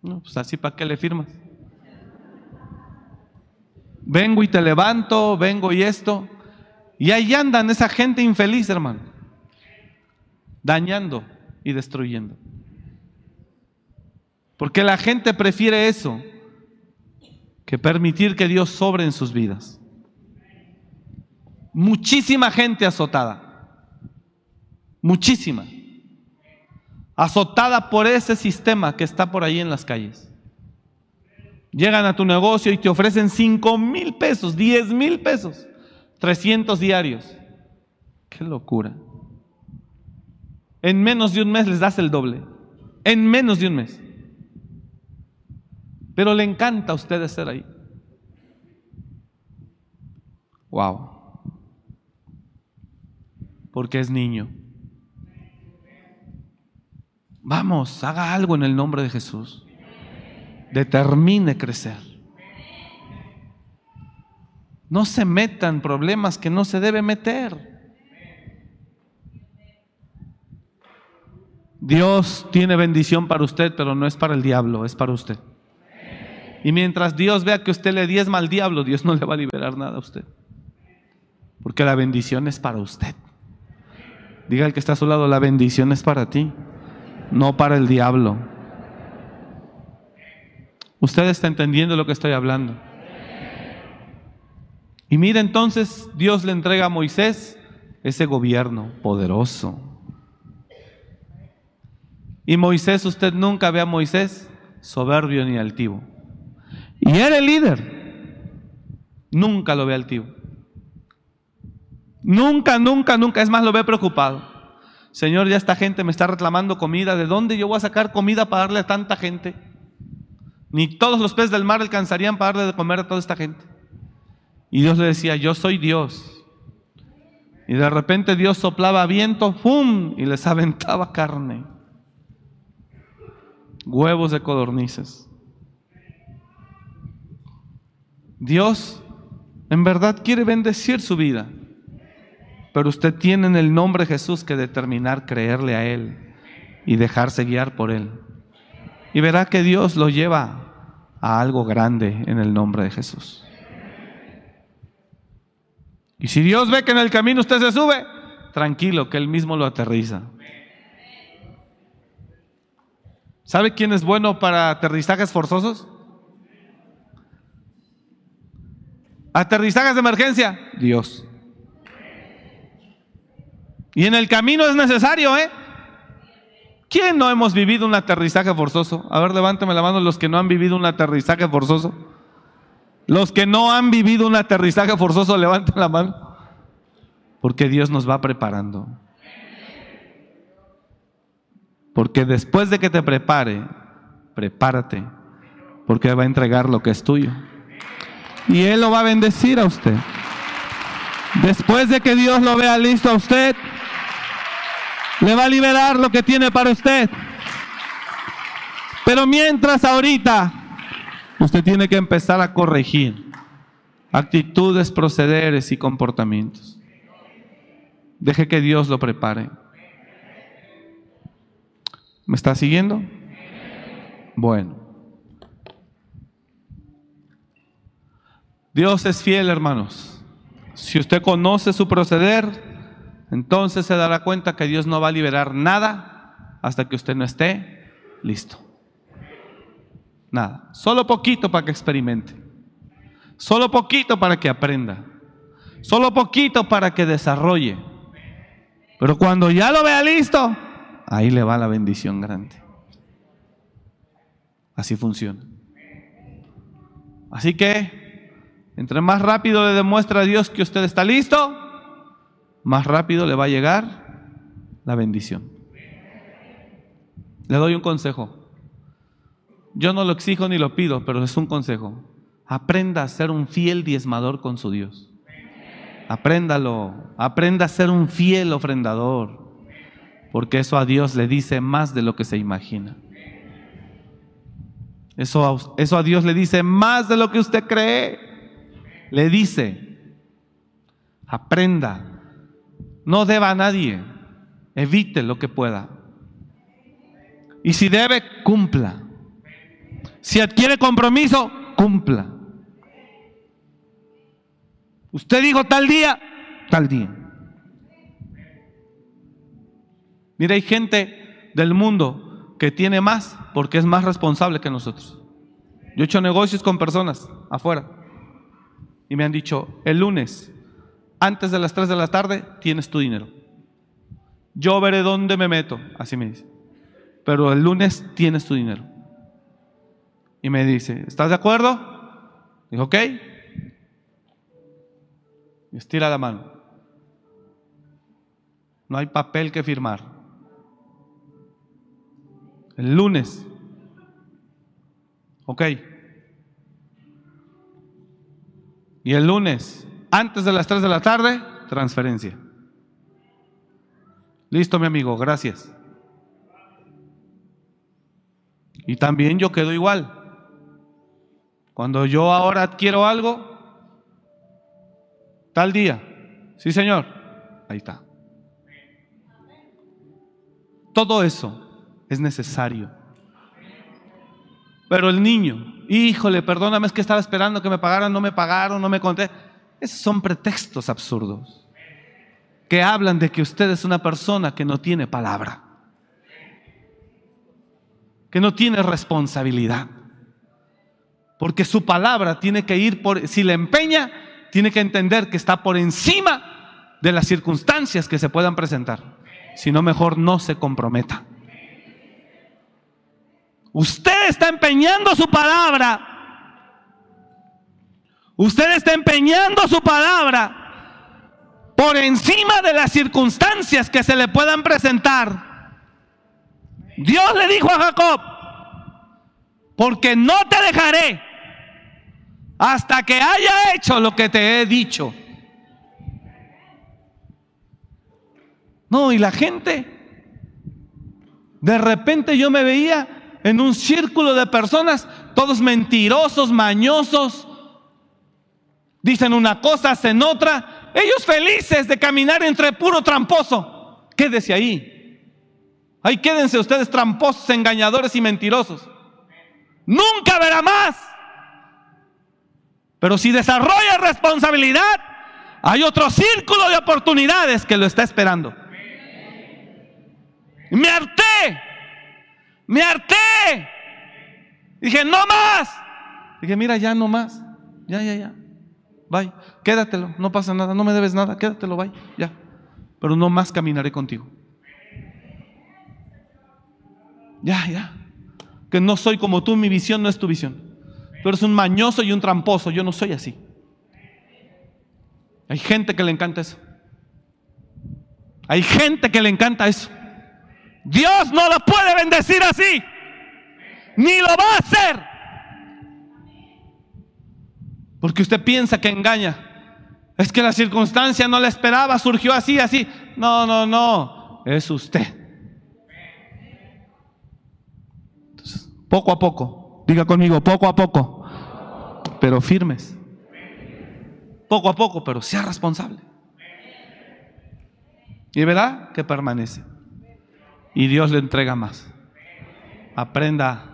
Speaker 2: No, pues así, ¿para qué le firmas? Vengo y te levanto, vengo y esto. Y ahí andan esa gente infeliz, hermano. Dañando y destruyendo. Porque la gente prefiere eso que permitir que Dios sobre en sus vidas. Muchísima gente azotada. Muchísima. Azotada por ese sistema que está por ahí en las calles. Llegan a tu negocio y te ofrecen 5 mil pesos, 10 mil pesos, 300 diarios. Qué locura. En menos de un mes les das el doble. En menos de un mes. Pero le encanta a usted estar ahí. Wow porque es niño. Vamos, haga algo en el nombre de Jesús. Determine crecer. No se metan problemas que no se debe meter. Dios tiene bendición para usted, pero no es para el diablo, es para usted. Y mientras Dios vea que usted le diezma al diablo, Dios no le va a liberar nada a usted. Porque la bendición es para usted. Diga el que está a su lado, la bendición es para ti, no para el diablo. Usted está entendiendo lo que estoy hablando. Y mire entonces, Dios le entrega a Moisés ese gobierno poderoso. Y Moisés, usted nunca ve a Moisés soberbio ni altivo. Y era el líder. Nunca lo ve altivo. Nunca, nunca, nunca. Es más, lo ve preocupado. Señor, ya esta gente me está reclamando comida. ¿De dónde yo voy a sacar comida para darle a tanta gente? Ni todos los peces del mar alcanzarían para darle de comer a toda esta gente. Y Dios le decía, yo soy Dios. Y de repente Dios soplaba viento, ¡pum! Y les aventaba carne. Huevos de codornices. Dios en verdad quiere bendecir su vida. Pero usted tiene en el nombre de Jesús que determinar creerle a Él y dejarse guiar por Él. Y verá que Dios lo lleva a algo grande en el nombre de Jesús. Y si Dios ve que en el camino usted se sube, tranquilo, que Él mismo lo aterriza. ¿Sabe quién es bueno para aterrizajes forzosos? Aterrizajes de emergencia, Dios. Y en el camino es necesario, ¿eh? ¿Quién no hemos vivido un aterrizaje forzoso? A ver, levántame la mano los que no han vivido un aterrizaje forzoso. Los que no han vivido un aterrizaje forzoso, levanten la mano. Porque Dios nos va preparando. Porque después de que te prepare, prepárate. Porque va a entregar lo que es tuyo. Y Él lo va a bendecir a usted. Después de que Dios lo vea listo a usted, le va a liberar lo que tiene para usted. Pero mientras ahorita, usted tiene que empezar a corregir actitudes, procederes y comportamientos. Deje que Dios lo prepare. ¿Me está siguiendo? Bueno. Dios es fiel, hermanos. Si usted conoce su proceder, entonces se dará cuenta que Dios no va a liberar nada hasta que usted no esté listo. Nada. Solo poquito para que experimente. Solo poquito para que aprenda. Solo poquito para que desarrolle. Pero cuando ya lo vea listo, ahí le va la bendición grande. Así funciona. Así que, entre más rápido le demuestra a Dios que usted está listo, más rápido le va a llegar la bendición. Le doy un consejo. Yo no lo exijo ni lo pido, pero es un consejo. Aprenda a ser un fiel diezmador con su Dios. Apréndalo. Aprenda a ser un fiel ofrendador. Porque eso a Dios le dice más de lo que se imagina. Eso eso a Dios le dice más de lo que usted cree. Le dice, aprenda no deba a nadie. Evite lo que pueda. Y si debe, cumpla. Si adquiere compromiso, cumpla. Usted dijo tal día, tal día. Mira, hay gente del mundo que tiene más porque es más responsable que nosotros. Yo he hecho negocios con personas afuera y me han dicho, el lunes antes de las 3 de la tarde tienes tu dinero. Yo veré dónde me meto, así me dice. Pero el lunes tienes tu dinero. Y me dice, ¿estás de acuerdo? Dijo, ok. Y estira la mano. No hay papel que firmar. El lunes. Ok. Y el lunes antes de las 3 de la tarde, transferencia. Listo, mi amigo, gracias. Y también yo quedo igual. Cuando yo ahora adquiero algo, tal día, sí señor, ahí está. Todo eso es necesario. Pero el niño, híjole, perdóname, es que estaba esperando que me pagaran, no me pagaron, no me conté. Esos son pretextos absurdos que hablan de que usted es una persona que no tiene palabra, que no tiene responsabilidad. Porque su palabra tiene que ir por, si le empeña, tiene que entender que está por encima de las circunstancias que se puedan presentar. Si no, mejor no se comprometa. Usted está empeñando su palabra Usted está empeñando su palabra por encima de las circunstancias que se le puedan presentar. Dios le dijo a Jacob, porque no te dejaré hasta que haya hecho lo que te he dicho. No, y la gente, de repente yo me veía en un círculo de personas, todos mentirosos, mañosos, Dicen una cosa, hacen otra. Ellos felices de caminar entre puro tramposo. Quédese ahí. Ahí quédense ustedes tramposos, engañadores y mentirosos. Nunca verá más. Pero si desarrolla responsabilidad, hay otro círculo de oportunidades que lo está esperando. Me harté, me harté. Dije, no más. Dije, mira, ya no más. Ya, ya, ya. Bye. Quédatelo, no pasa nada, no me debes nada, quédatelo, bye. Ya. Pero no más caminaré contigo. Ya, ya. Que no soy como tú, mi visión no es tu visión. Tú eres un mañoso y un tramposo, yo no soy así. Hay gente que le encanta eso. Hay gente que le encanta eso. Dios no lo puede bendecir así. Ni lo va a hacer. Porque usted piensa que engaña. Es que la circunstancia no la esperaba, surgió así, así. No, no, no. Es usted. poco a poco, diga conmigo, poco a poco, pero firmes. Poco a poco, pero sea responsable. Y verá que permanece. Y Dios le entrega más. Aprenda,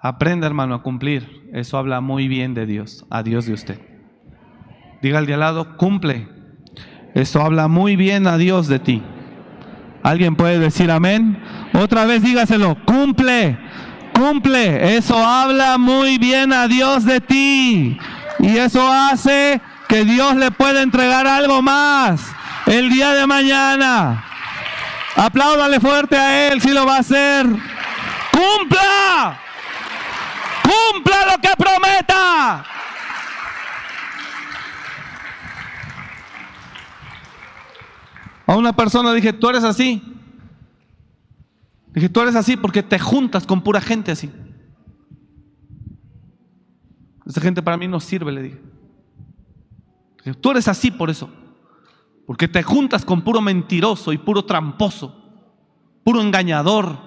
Speaker 2: aprenda hermano a cumplir. Eso habla muy bien de Dios, a Dios de usted. Diga al de al lado, cumple. Eso habla muy bien a Dios de ti. ¿Alguien puede decir amén? Otra vez dígaselo, cumple cumple. Eso habla muy bien a Dios de ti. Y eso hace que Dios le pueda entregar algo más el día de mañana. Apláudale fuerte a Él si lo va a hacer. ¡Cumpla! ¡Cumpla lo que prometa! A una persona dije, tú eres así. Dije, tú eres así porque te juntas con pura gente así. Esa gente para mí no sirve, le dije. dije. Tú eres así por eso. Porque te juntas con puro mentiroso y puro tramposo, puro engañador.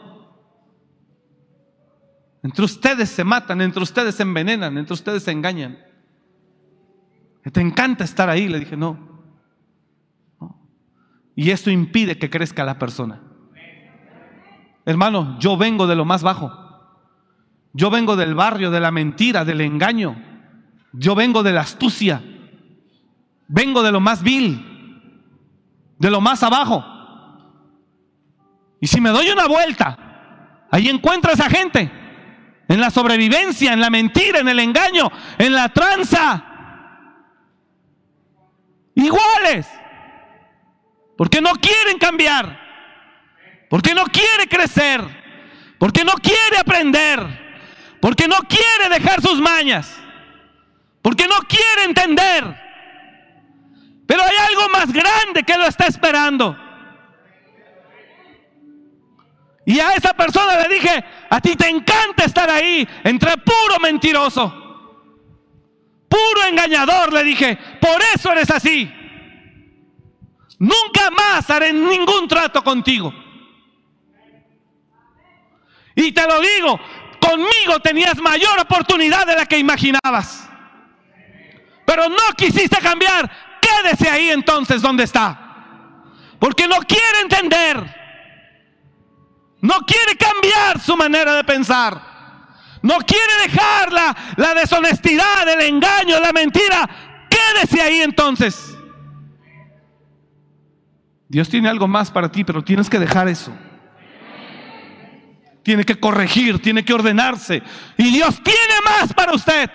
Speaker 2: Entre ustedes se matan, entre ustedes se envenenan, entre ustedes se engañan. Te encanta estar ahí, le dije, no. Y eso impide que crezca la persona. Hermano, yo vengo de lo más bajo. Yo vengo del barrio, de la mentira, del engaño. Yo vengo de la astucia. Vengo de lo más vil, de lo más abajo. Y si me doy una vuelta, ahí encuentro a esa gente. En la sobrevivencia, en la mentira, en el engaño, en la tranza. Iguales. Porque no quieren cambiar porque no quiere crecer, porque no quiere aprender, porque no quiere dejar sus mañas, porque no quiere entender. Pero hay algo que lo está esperando. Y a esa persona le dije, a ti te encanta estar ahí entre puro mentiroso, puro engañador, le dije, por eso eres así. Nunca más haré ningún trato contigo. Y te lo digo, conmigo tenías mayor oportunidad de la que imaginabas. Pero no quisiste cambiar. Quédese ahí entonces donde está. Porque no quiere entender. No quiere cambiar su manera de pensar. No quiere dejar la, la deshonestidad, el engaño, la mentira. Quédese ahí entonces. Dios tiene algo más para ti, pero tienes que dejar eso tiene que corregir, tiene que ordenarse. Y Dios tiene más para usted.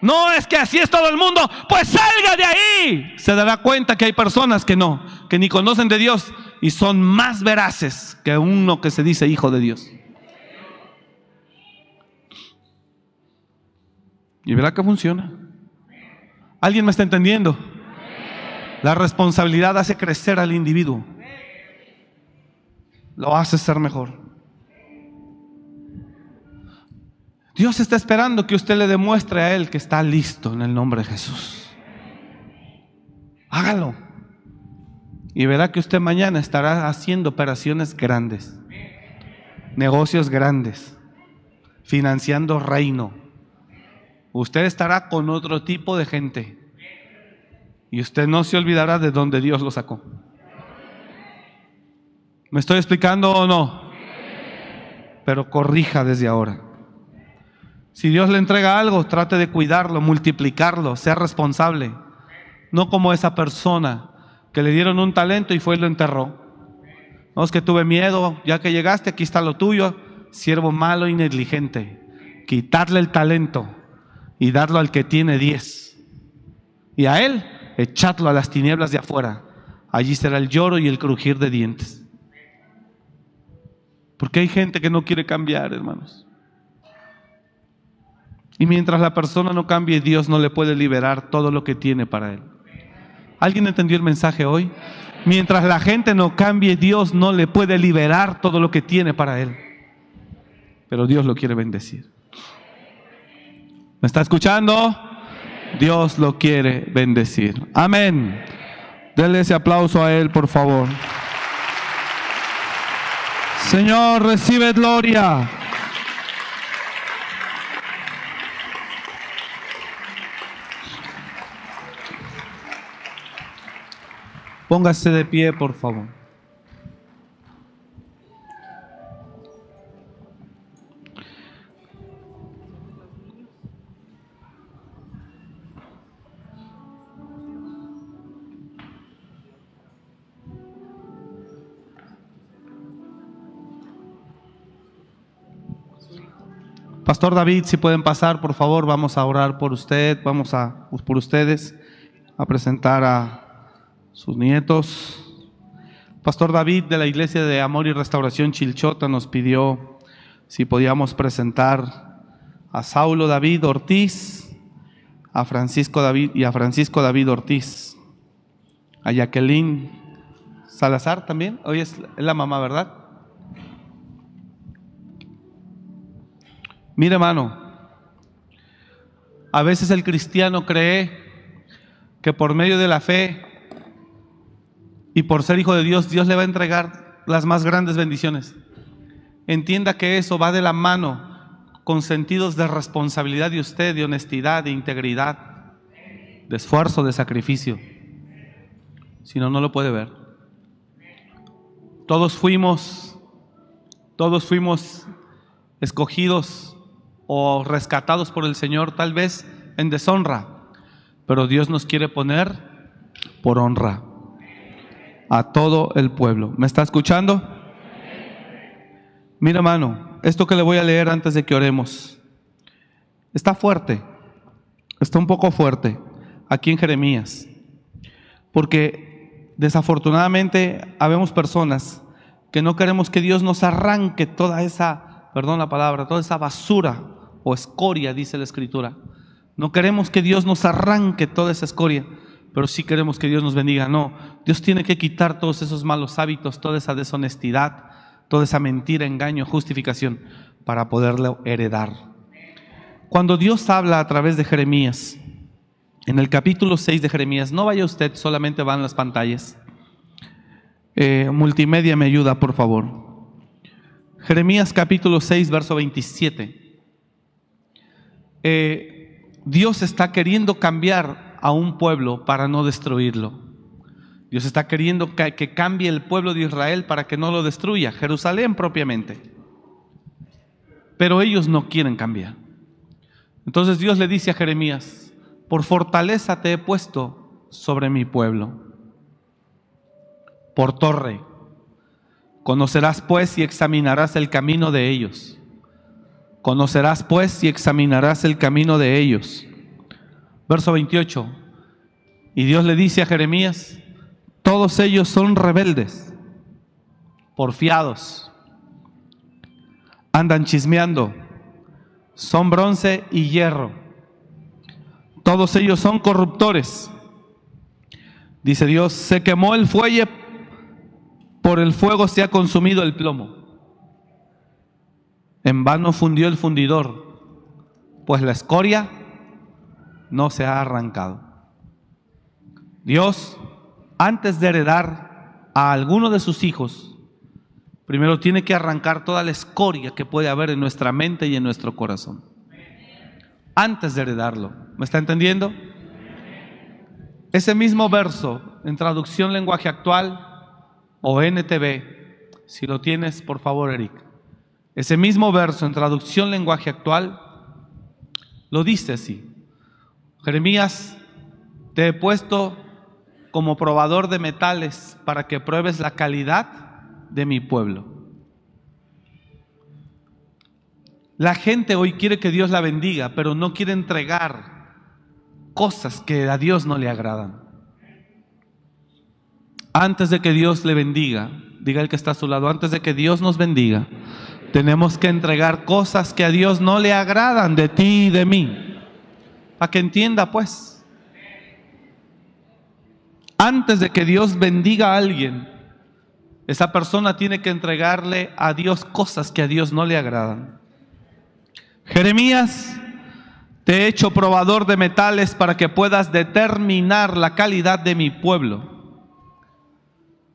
Speaker 2: No es que así es todo el mundo, pues salga de ahí. Se dará cuenta que hay personas que no, que ni conocen de Dios y son más veraces que uno que se dice hijo de Dios. Y verá que funciona. ¿Alguien me está entendiendo? La responsabilidad hace crecer al individuo. Lo hace ser mejor. Dios está esperando que usted le demuestre a Él que está listo en el nombre de Jesús. Hágalo. Y verá que usted mañana estará haciendo operaciones grandes, negocios grandes, financiando reino. Usted estará con otro tipo de gente. Y usted no se olvidará de donde Dios lo sacó. ¿Me estoy explicando o no? Pero corrija desde ahora. Si Dios le entrega algo, trate de cuidarlo, multiplicarlo, sea responsable. No como esa persona que le dieron un talento y fue y lo enterró. No es que tuve miedo, ya que llegaste, aquí está lo tuyo, siervo malo y negligente. Quitarle el talento y darlo al que tiene diez. Y a él echadlo a las tinieblas de afuera. Allí será el lloro y el crujir de dientes. Porque hay gente que no quiere cambiar, hermanos. Y mientras la persona no cambie, Dios no le puede liberar todo lo que tiene para él. ¿Alguien entendió el mensaje hoy? Mientras la gente no cambie, Dios no le puede liberar todo lo que tiene para él. Pero Dios lo quiere bendecir. ¿Me está escuchando? Dios lo quiere bendecir. Amén. Denle ese aplauso a Él, por favor. Señor, recibe gloria. Póngase de pie, por favor. Pastor David, si pueden pasar, por favor, vamos a orar por usted, vamos a por ustedes a presentar a sus nietos. Pastor David de la Iglesia de Amor y Restauración Chilchota nos pidió si podíamos presentar a Saulo David Ortiz, a Francisco David y a Francisco David Ortiz, a Jacqueline Salazar también, hoy es la mamá, ¿verdad? Mire, hermano, a veces el cristiano cree que por medio de la fe y por ser hijo de Dios, Dios le va a entregar las más grandes bendiciones. Entienda que eso va de la mano con sentidos de responsabilidad de usted, de honestidad, de integridad, de esfuerzo, de sacrificio. Si no, no lo puede ver. Todos fuimos, todos fuimos escogidos o rescatados por el Señor, tal vez en deshonra, pero Dios nos quiere poner por honra a todo el pueblo. ¿Me está escuchando? Mira, hermano, esto que le voy a leer antes de que oremos está fuerte, está un poco fuerte aquí en Jeremías, porque desafortunadamente habemos personas que no queremos que Dios nos arranque toda esa, perdón la palabra, toda esa basura o escoria, dice la escritura. No queremos que Dios nos arranque toda esa escoria, pero sí queremos que Dios nos bendiga. No, Dios tiene que quitar todos esos malos hábitos, toda esa deshonestidad, toda esa mentira, engaño, justificación, para poderlo heredar. Cuando Dios habla a través de Jeremías, en el capítulo 6 de Jeremías, no vaya usted, solamente van las pantallas. Eh, multimedia me ayuda, por favor. Jeremías capítulo 6, verso 27. Eh, Dios está queriendo cambiar a un pueblo para no destruirlo. Dios está queriendo que, cambie el pueblo de Israel para que no lo destruya, Jerusalén propiamente. Pero ellos no quieren cambiar. Entonces Dios le dice a Jeremías, por fortaleza te he puesto sobre mi pueblo, por torre. Conocerás pues y examinarás el camino de ellos Conocerás pues y examinarás el camino de ellos. Verso 28. Y Dios le dice a Jeremías, todos ellos son rebeldes, porfiados, andan chismeando, son bronce y hierro. Todos ellos son corruptores. Dice Dios, se quemó el fuelle, por el fuego se ha consumido el plomo. En vano fundió el fundidor, pues la escoria no se ha arrancado. Dios, antes de heredar a alguno de sus hijos, primero tiene que arrancar toda la escoria que puede haber en nuestra mente y en nuestro corazón. Antes de heredarlo. ¿Me está entendiendo? Ese mismo verso en traducción lenguaje actual o NTV, si lo tienes, por favor, Eric. Ese mismo verso en traducción lenguaje actual lo dice así. Jeremías te he puesto como probador de metales para que pruebes la calidad de mi pueblo. La gente hoy quiere que Dios la bendiga, pero no quiere entregar cosas que a Dios no le agradan. Antes de que Dios le bendiga, diga el que está a su lado, antes de que Dios nos bendiga, tenemos que entregar cosas que a Dios no le agradan de ti y de mí. Para que entienda pues. Antes de que Dios bendiga a alguien, esa persona tiene que entregarle a Dios cosas que a Dios no le agradan. Jeremías, te he hecho probador de metales para que puedas determinar la calidad de mi pueblo.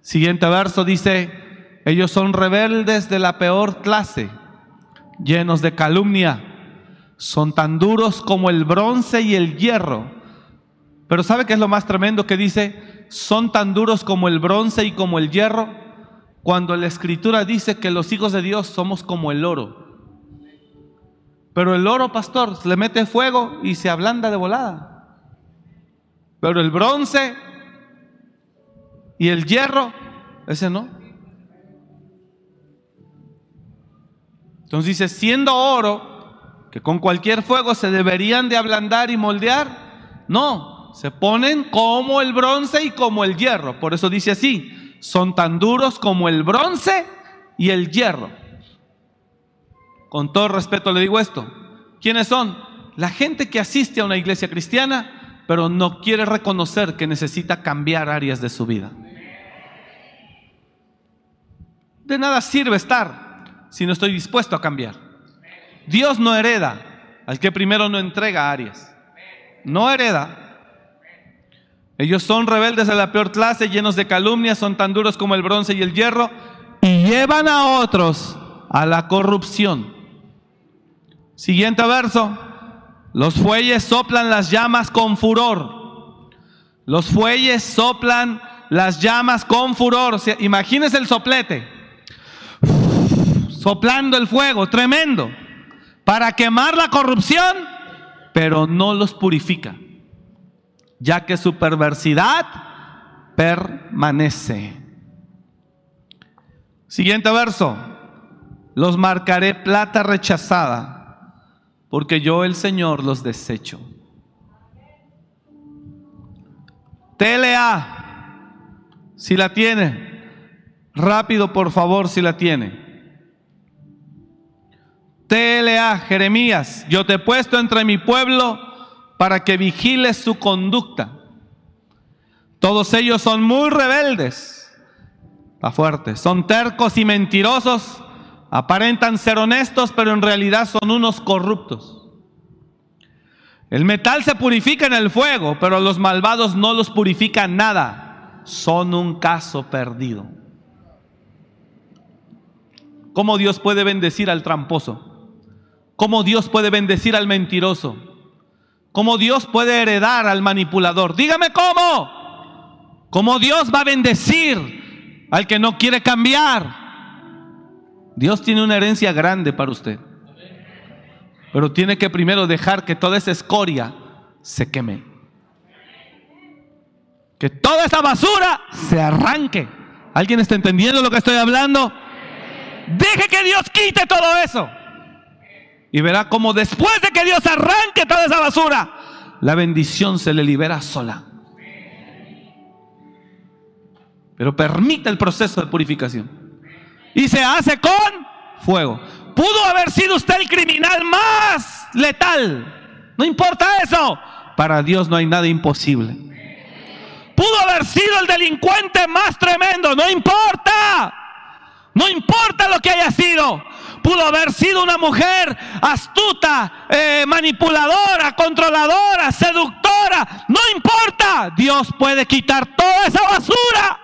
Speaker 2: Siguiente verso dice, ellos son rebeldes de la peor clase, llenos de calumnia, son tan duros como el bronce y el hierro. Pero ¿sabe qué es lo más tremendo que dice? Son tan duros como el bronce y como el hierro, cuando la escritura dice que los hijos de Dios somos como el oro. Pero el oro, pastor, le mete fuego y se ablanda de volada. Pero el bronce y el hierro, ese no. Entonces dice, siendo oro, que con cualquier fuego se deberían de ablandar y moldear, no, se ponen como el bronce y como el hierro. Por eso dice así, son tan duros como el bronce y el hierro. Con todo respeto le digo esto, ¿quiénes son? La gente que asiste a una iglesia cristiana, pero no quiere reconocer que necesita cambiar áreas de su vida. De nada sirve estar si no estoy dispuesto a cambiar. Dios no hereda al que primero no entrega áreas. No hereda. Ellos son rebeldes de la peor clase, llenos de calumnias, son tan duros como el bronce y el hierro, y llevan a otros a la corrupción. Siguiente verso. Los fuelles soplan las llamas con furor. Los fuelles soplan las llamas con furor. imagínese el soplete soplando el fuego, tremendo, para quemar la corrupción, pero no los purifica, ya que su perversidad permanece. Siguiente verso, los marcaré plata rechazada, porque yo el Señor los desecho. TLA, si la tiene, rápido por favor si la tiene. TLA, Jeremías, yo te he puesto entre mi pueblo para que vigiles su conducta. Todos ellos son muy rebeldes, está fuerte, son tercos y mentirosos, aparentan ser honestos, pero en realidad son unos corruptos. El metal se purifica en el fuego, pero los malvados no los purifican nada, son un caso perdido. ¿Cómo Dios puede bendecir al tramposo? Cómo Dios puede bendecir al mentiroso, cómo Dios puede heredar al manipulador. Dígame cómo, cómo Dios va a bendecir al que no quiere cambiar. Dios tiene una herencia grande para usted, pero tiene que primero dejar que toda esa escoria se queme. Que toda esa basura se arranque. ¿Alguien está entendiendo lo que estoy hablando? Deje que Dios quite todo eso. Y verá como después de que Dios arranque toda esa basura, la bendición se le libera sola. Pero permite el proceso de purificación. Y se hace con fuego. Pudo haber sido usted el criminal más letal. No importa eso. Para Dios no hay nada imposible. Pudo haber sido el delincuente más tremendo. No importa. No importa lo que haya sido pudo haber sido una mujer astuta, eh, manipuladora, controladora, seductora. No importa, Dios puede quitar toda esa basura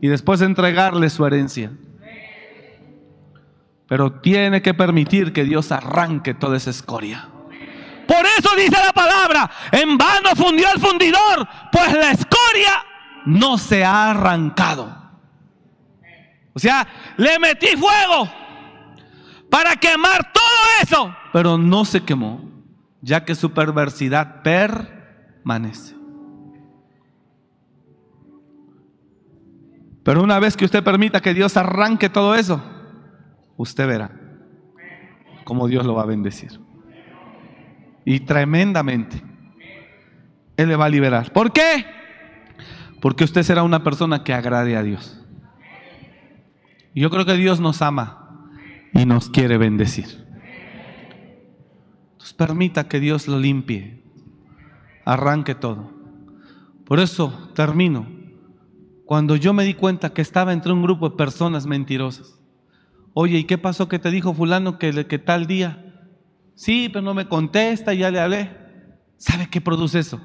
Speaker 2: y después entregarle su herencia. Pero tiene que permitir que Dios arranque toda esa escoria. Por eso dice la palabra, en vano fundió el fundidor, pues la escoria no se ha arrancado. O sea, le metí fuego para quemar todo eso, pero no se quemó, ya que su perversidad permanece. Pero una vez que usted permita que Dios arranque todo eso, usted verá cómo Dios lo va a bendecir. Y tremendamente. Él le va a liberar. ¿Por qué? Porque usted será una persona que agrade a Dios. Yo creo que Dios nos ama y nos quiere bendecir. Entonces permita que Dios lo limpie, arranque todo. Por eso termino. Cuando yo me di cuenta que estaba entre un grupo de personas mentirosas. Oye, ¿y qué pasó que te dijo fulano que, que tal día? Sí, pero no me contesta, ya le hablé. ¿Sabe qué produce eso?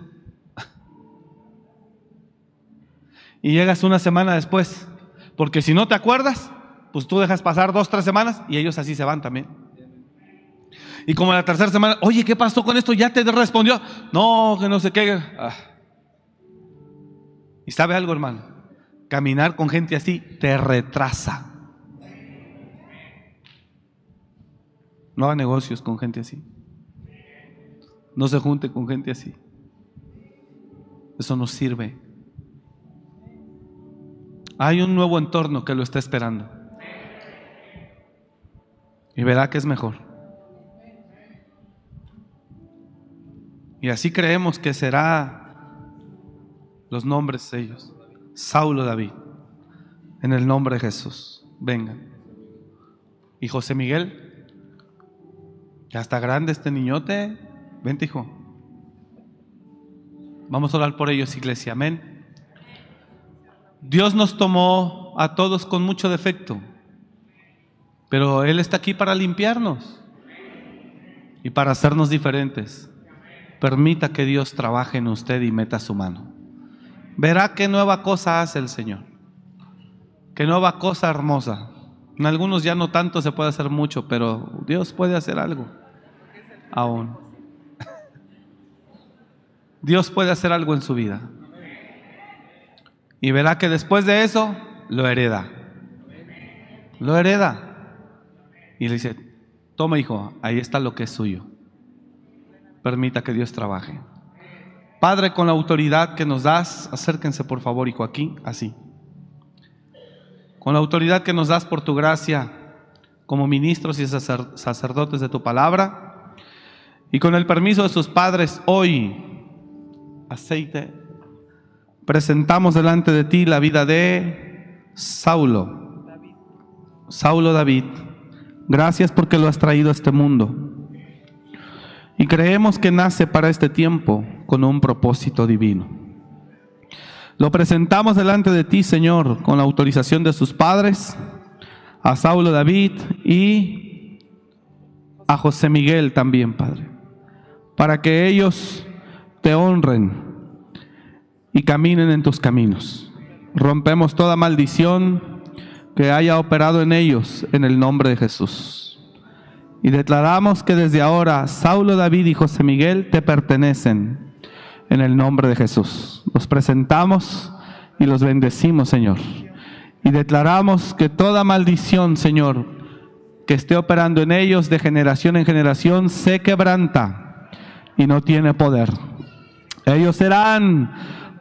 Speaker 2: (laughs) y llegas una semana después. Porque si no te acuerdas, pues tú dejas pasar dos, tres semanas y ellos así se van también. Y como la tercera semana, oye, ¿qué pasó con esto? Ya te respondió. No, que no sé qué. Ah. Y sabe algo, hermano, caminar con gente así te retrasa. No haga negocios con gente así. No se junte con gente así. Eso no sirve. Hay un nuevo entorno que lo está esperando. Y verá que es mejor. Y así creemos que será los nombres ellos. Saulo David. En el nombre de Jesús. Vengan. Y José Miguel. Ya está grande este niñote. Vente, hijo. Vamos a orar por ellos, iglesia. Amén. Dios nos tomó a todos con mucho defecto, pero Él está aquí para limpiarnos y para hacernos diferentes. Permita que Dios trabaje en usted y meta su mano. Verá qué nueva cosa hace el Señor. Qué nueva cosa hermosa. En algunos ya no tanto se puede hacer mucho, pero Dios puede hacer algo. Aún. (laughs) Dios puede hacer algo en su vida. Y verá que después de eso lo hereda. Lo hereda. Y le dice, toma hijo, ahí está lo que es suyo. Permita que Dios trabaje. Padre, con la autoridad que nos das, acérquense por favor, hijo, aquí, así. Con la autoridad que nos das por tu gracia, como ministros y sacerdotes de tu palabra, y con el permiso de sus padres, hoy, aceite presentamos delante de ti la vida de Saulo. Saulo David. Gracias porque lo has traído a este mundo. Y creemos que nace para este tiempo con un propósito divino. Lo presentamos delante de ti, Señor, con la autorización de sus padres, a Saulo David y a José Miguel también, Padre, para que ellos te honren y caminen en tus caminos. Rompemos toda maldición que haya operado en ellos en el nombre de Jesús. Y declaramos que desde ahora Saulo, David y José Miguel te pertenecen en el nombre de Jesús. Los presentamos y los bendecimos, Señor. Y declaramos que toda maldición, Señor, que esté operando en ellos de generación en generación, se quebranta y no tiene poder. Ellos serán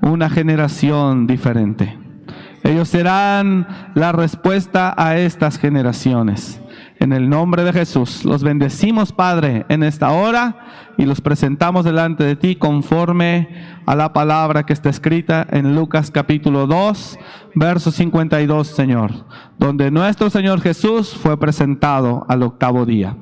Speaker 2: una generación diferente. Ellos serán la respuesta a estas generaciones. En el nombre de Jesús, los bendecimos, Padre, en esta hora y los presentamos delante de ti conforme a la palabra que está escrita en Lucas capítulo 2, verso 52, Señor, donde nuestro Señor Jesús fue presentado al octavo día.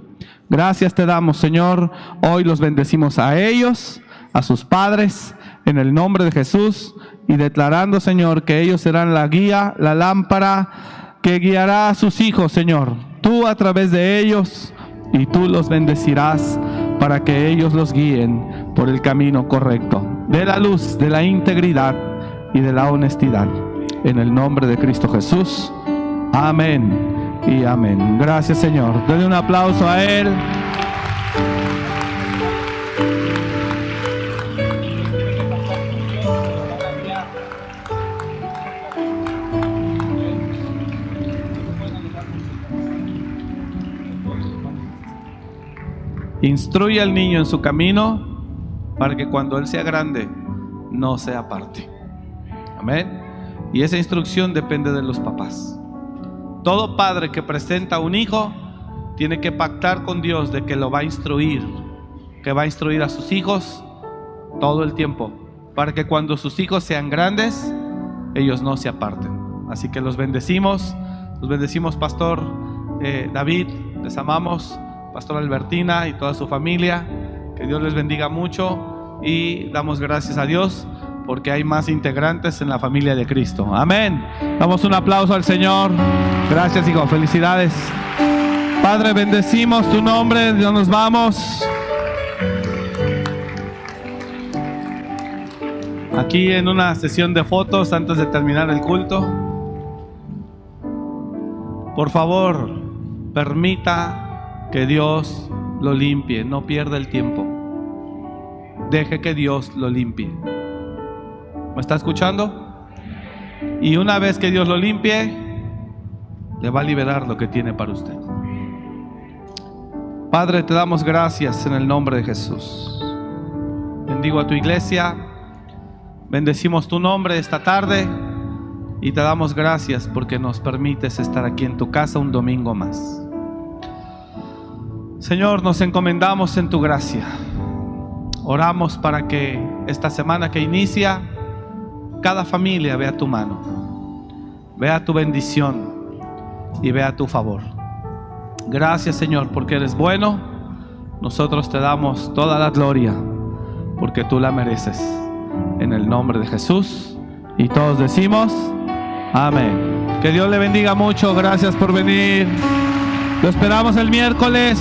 Speaker 2: Gracias te damos, Señor. Hoy los bendecimos a ellos, a sus padres, en el nombre de Jesús y declarando, Señor, que ellos serán la guía, la lámpara que guiará a sus hijos, Señor. Tú a través de ellos y tú los bendecirás para que ellos los guíen por el camino correcto, de la luz, de la integridad y de la honestidad. En el nombre de Cristo Jesús. Amén y amén. Gracias Señor. Denle un aplauso a Él. Instruye al niño en su camino para que cuando él sea grande no se aparte. Amén. Y esa instrucción depende de los papás. Todo padre que presenta un hijo tiene que pactar con Dios de que lo va a instruir, que va a instruir a sus hijos todo el tiempo, para que cuando sus hijos sean grandes, ellos no se aparten. Así que los bendecimos, los bendecimos, Pastor eh, David, les amamos, Pastor Albertina y toda su familia, que Dios les bendiga mucho y damos gracias a Dios porque hay más integrantes en la familia de Cristo. Amén. Damos un aplauso al Señor. Gracias, hijo. Felicidades. Padre, bendecimos tu nombre. Ya nos vamos. Aquí en una sesión de fotos antes de terminar el culto. Por favor, permita que Dios lo limpie. No pierda el tiempo. Deje que Dios lo limpie. ¿Me está escuchando? Y una vez que Dios lo limpie, le va a liberar lo que tiene para usted. Padre, te damos gracias en el nombre de Jesús. Bendigo a tu iglesia. Bendecimos tu nombre esta tarde y te damos gracias porque nos permites estar aquí en tu casa un domingo más. Señor, nos encomendamos en tu gracia. Oramos para que esta semana que inicia, cada familia vea tu mano, vea tu bendición y vea tu favor. Gracias Señor porque eres bueno. Nosotros te damos toda la gloria porque tú la mereces. En el nombre de Jesús. Y todos decimos, amén. Que Dios le bendiga mucho. Gracias por venir. Lo esperamos el miércoles.